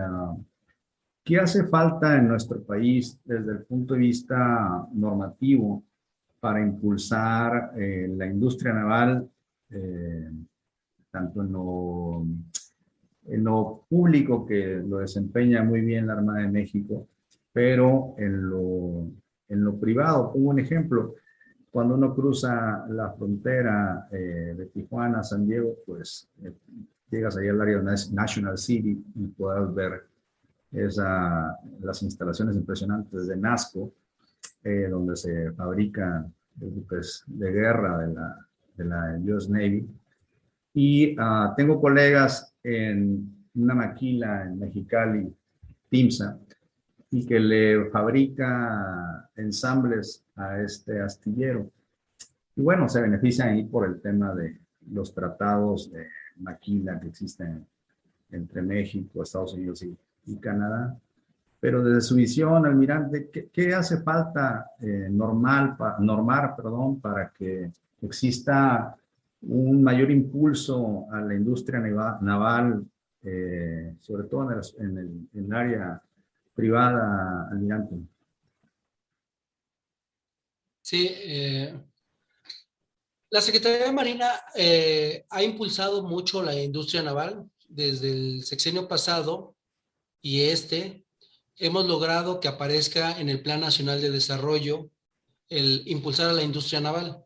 J: ¿qué hace falta en nuestro país desde el punto de vista normativo para impulsar la industria naval, tanto en lo en lo público que lo desempeña muy bien la Armada de México, pero en lo, en lo privado, pongo un ejemplo, cuando uno cruza la frontera eh, de Tijuana a San Diego, pues eh, llegas ahí al área de National City y puedes ver esa, las instalaciones impresionantes de NASCO, eh, donde se fabrican buques de guerra de la, de la US Navy. Y uh, tengo colegas en una maquila en Mexicali, Timsa, y que le fabrica ensambles a este astillero. Y bueno, se benefician ahí por el tema de los tratados de maquila que existen entre México, Estados Unidos y, Canadá. Pero desde su visión, almirante, ¿qué, hace falta eh, normal, perdón, para que exista un mayor impulso a la industria naval, eh, sobre todo en el, área privada, almirante.
C: Sí, eh, la Secretaría de Marina eh, ha impulsado mucho la industria naval desde el sexenio pasado y este. Hemos logrado que aparezca en el Plan Nacional de Desarrollo el impulsar a la industria naval.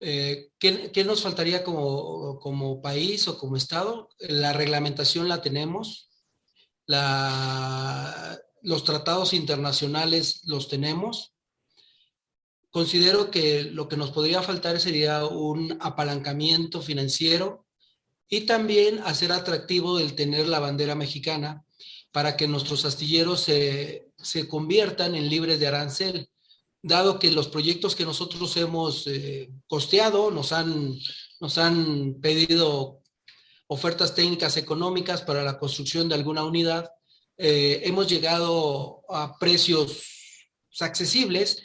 C: Eh, ¿qué, nos faltaría como, como, país o como Estado? La reglamentación la tenemos, los tratados internacionales los tenemos. Considero que lo que nos podría faltar sería un apalancamiento financiero y también hacer atractivo el tener la bandera mexicana para que nuestros astilleros se, se conviertan en libres de arancel. Dado que los proyectos que nosotros hemos eh, costeado nos han, nos han pedido ofertas técnicas económicas para la construcción de alguna unidad, eh, hemos llegado a precios accesibles,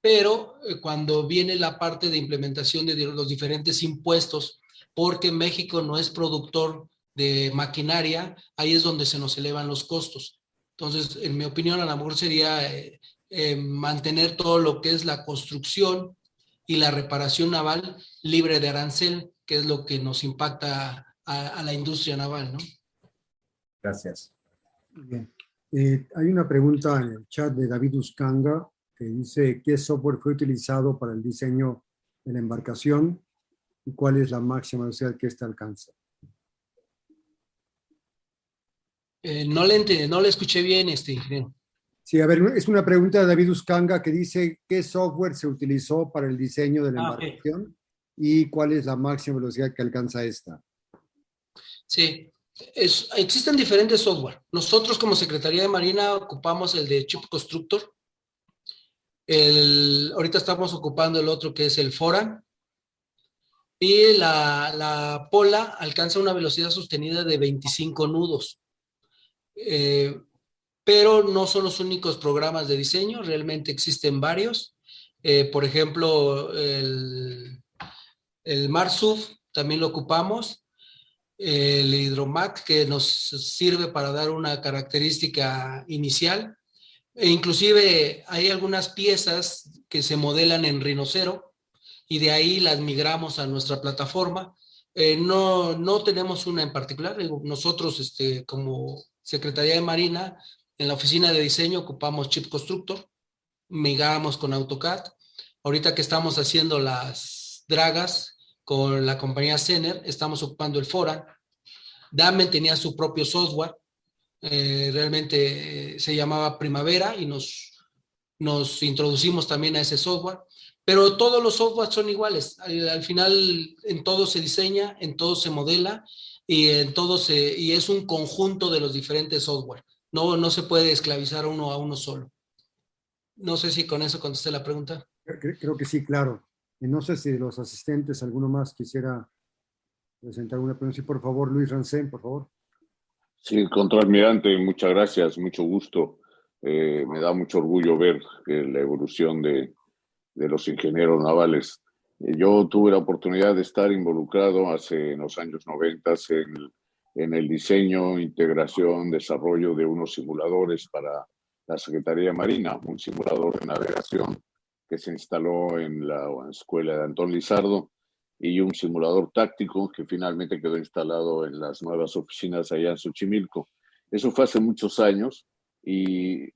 C: pero eh, cuando viene la parte de implementación de los diferentes impuestos, porque México no es productor de maquinaria, ahí es donde se nos elevan los costos. Entonces, en mi opinión, a lo mejor sería eh, mantener todo lo que es la construcción y la reparación naval libre de arancel, que es lo que nos impacta a, la industria naval, ¿no?
J: Gracias.
B: Bien. Eh, hay una pregunta en el chat de David Uscanga que dice qué software fue utilizado para el diseño de la embarcación y cuál es la máxima velocidad que ésta alcanza.
C: Eh, no, le no le escuché bien, este ingeniero.
B: Sí, a ver, es una pregunta de David Uscanga que dice qué software se utilizó para el diseño de la ah, embarcación y cuál es la máxima velocidad que alcanza esta.
C: Sí, existen diferentes software. Nosotros como Secretaría de Marina ocupamos el de Chip Constructor. El, ahorita estamos ocupando el otro que es el Fora. Y la, la Pola alcanza una velocidad sostenida de 25 nudos. Eh, pero no son los únicos programas de diseño, realmente existen varios. Eh, por ejemplo, el, el MARSUF también lo ocupamos, el Hidromac que nos sirve para dar una característica inicial, e inclusive hay algunas piezas que se modelan en Rhinocero y de ahí las migramos a nuestra plataforma. Eh, no, no tenemos una en particular. Nosotros, este, como Secretaría de Marina, en la oficina de diseño ocupamos Chip Constructor, migramos con AutoCAD. Ahorita que estamos haciendo las dragas con la compañía Cener, estamos ocupando el Fora. Damen tenía su propio software, eh, realmente eh, se llamaba Primavera y nos, nos introducimos también a ese software. Pero todos los softwares son iguales. Al, final, en todo se diseña, en todo se modela y en todo se, y es un conjunto de los diferentes software. No, no se puede esclavizar uno a uno solo. No sé si con eso contesté la pregunta.
B: Creo que sí, claro. Y no sé si de los asistentes alguno más quisiera presentar una pregunta. Sí, por favor, Luis Rancén, por favor.
K: Sí, contraalmirante, muchas gracias, mucho gusto. Eh, me da mucho orgullo ver eh, la evolución de, de los ingenieros navales. Eh, yo tuve la oportunidad de estar involucrado hace en los años 90 en, en el diseño, integración, desarrollo de unos simuladores para la Secretaría Marina, un simulador de navegación que se instaló en la escuela de Antón Lizardo y un simulador táctico que finalmente quedó instalado en las nuevas oficinas allá en Xochimilco. Eso fue hace muchos años y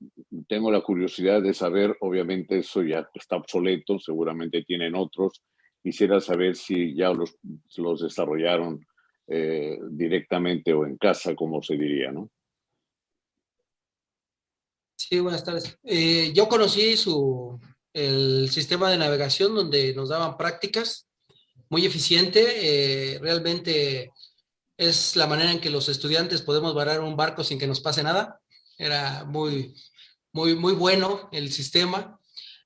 K: tengo la curiosidad de saber, obviamente eso ya está obsoleto, seguramente tienen otros. Quisiera saber si ya los, los desarrollaron eh, directamente o en casa, como se diría, ¿no?
C: Sí, buenas tardes. Eh, yo conocí su, el sistema de navegación donde nos daban prácticas, muy eficiente, eh, realmente es la manera en que los estudiantes podemos varar un barco sin que nos pase nada era muy, muy, muy bueno el sistema.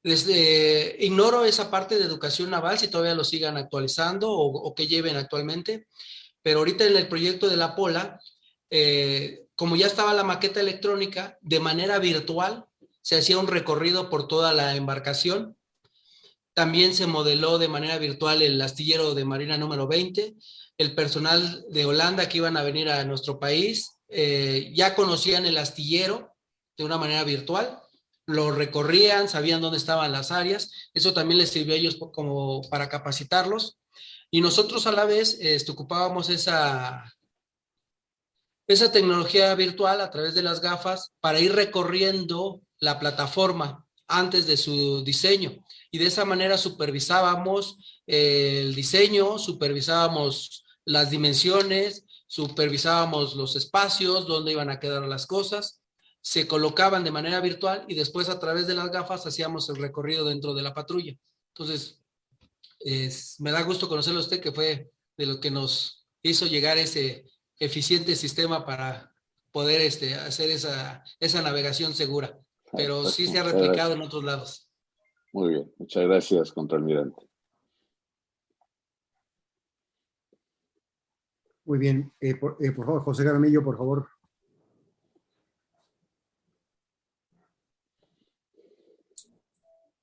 C: Desde, ignoro esa parte de educación naval, si todavía lo sigan actualizando o, o que lleven actualmente, pero ahorita en el proyecto de la Pola, eh, como ya estaba la maqueta electrónica, de manera virtual se hacía un recorrido por toda la embarcación. También se modeló de manera virtual el astillero de Marina número 20, el personal de Holanda que iban a venir a nuestro país, eh, ya conocían el astillero de una manera virtual, lo recorrían, sabían dónde estaban las áreas, eso también les sirvió a ellos como para capacitarlos. Y nosotros a la vez este, ocupábamos esa, esa tecnología virtual a través de las gafas para ir recorriendo la plataforma antes de su diseño. Y de esa manera supervisábamos el diseño, supervisábamos las dimensiones, supervisábamos los espacios, dónde iban a quedar las cosas, se colocaban de manera virtual y después a través de las gafas hacíamos el recorrido dentro de la patrulla. Entonces, me da gusto conocerlo a usted, que fue de lo que nos hizo llegar ese eficiente sistema para poder este, hacer esa, esa navegación segura. Pero sí se ha replicado en otros lados.
K: Muy bien, muchas gracias, contraalmirante.
B: Muy bien. Eh, por, eh, por, favor, José Garamillo, por favor.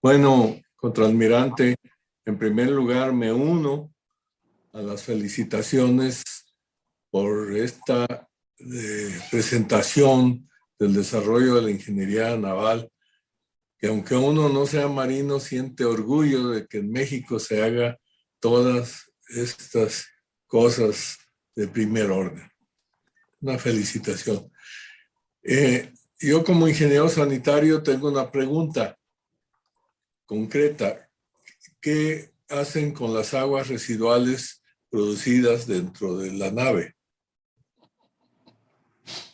L: Bueno, contraalmirante, en primer lugar me uno a las felicitaciones por esta eh, presentación del desarrollo de la ingeniería naval, que aunque uno no sea marino, siente orgullo de que en México se haga todas estas cosas de primer orden. Una felicitación. Eh, yo como ingeniero sanitario tengo una pregunta concreta. ¿Qué hacen con las aguas residuales producidas dentro de la nave?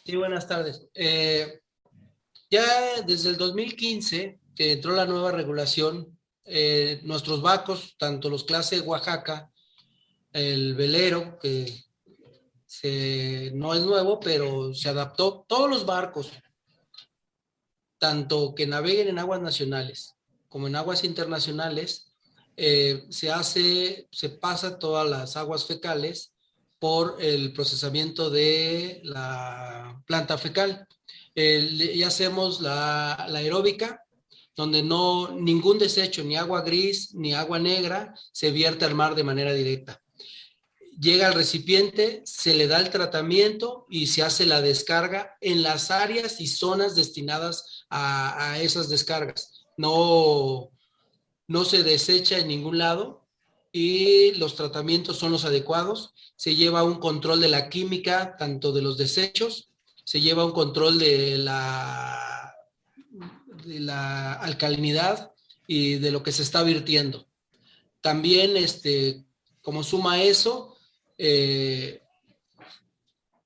C: Sí, buenas tardes. Eh, ya desde el 2015 que entró la nueva regulación, eh, nuestros barcos, tanto los clase Oaxaca, el velero, que no es nuevo, pero se adaptó. Todos los barcos, tanto que naveguen en aguas nacionales como en aguas internacionales, eh, se hace, se pasa todas las aguas fecales por el procesamiento de la planta fecal. y hacemos la, la aeróbica, donde no ningún desecho, ni agua gris, ni agua negra, se vierte al mar de manera directa llega al recipiente, se le da el tratamiento y se hace la descarga en las áreas y zonas destinadas a, esas descargas. No, no se desecha en ningún lado y los tratamientos son los adecuados. Se lleva un control de la química, tanto de los desechos, se lleva un control de la, de la alcalinidad y de lo que se está virtiendo. También, este, como suma eso, eh,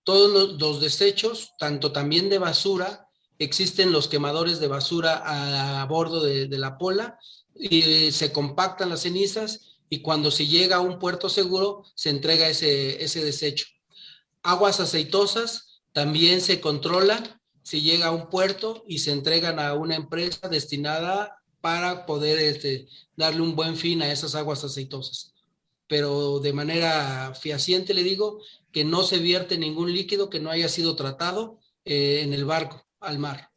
C: todos los, desechos, tanto también de basura, existen los quemadores de basura a, bordo de, la pola y se compactan las cenizas y cuando se llega a un puerto seguro se entrega ese, ese desecho. Aguas aceitosas también se controlan, se llega a un puerto y se entregan a una empresa destinada para poder este, darle un buen fin a esas aguas aceitosas. Pero de manera fehaciente le digo que no se vierte ningún líquido que no haya sido tratado eh, en el barco, al mar.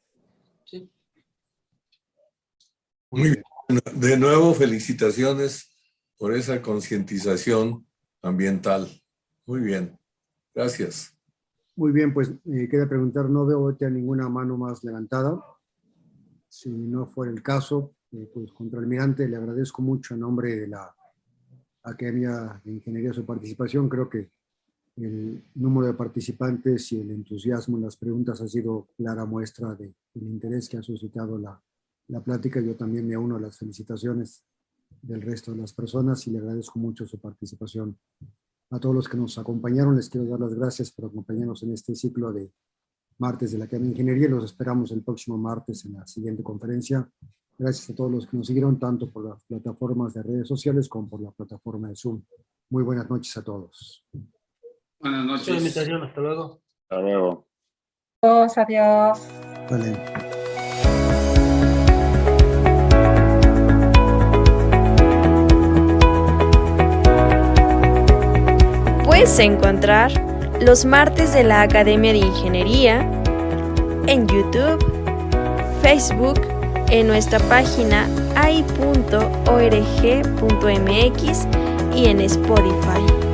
C: ¿Sí?
L: Muy bien. De nuevo, felicitaciones por esa concientización ambiental. Muy bien. Gracias.
B: Muy bien, pues eh, queda preguntar, no veo ahorita ninguna mano más levantada. Si no fuera el caso, eh, pues contra el mirante le agradezco mucho en nombre de la Academia de Ingeniería su participación. Creo que el número de participantes y el entusiasmo en las preguntas ha sido clara muestra del interés que ha suscitado la, la plática. Yo también me uno a las felicitaciones del resto de las personas y le agradezco mucho su participación. A todos los que nos acompañaron les quiero dar las gracias por acompañarnos en este ciclo de martes de la Academia de Ingeniería. Los esperamos el próximo martes en la siguiente conferencia. Gracias a todos los que nos siguieron, tanto por las plataformas de redes sociales como por la plataforma de Zoom. Muy buenas noches a todos.
C: Buenas noches. Hasta luego.
K: Hasta luego.
M: Adiós, adiós.
B: Vale.
A: Puedes encontrar los martes de la Academia de Ingeniería en YouTube, Facebook, en nuestra página ai.org.mx y en Spotify.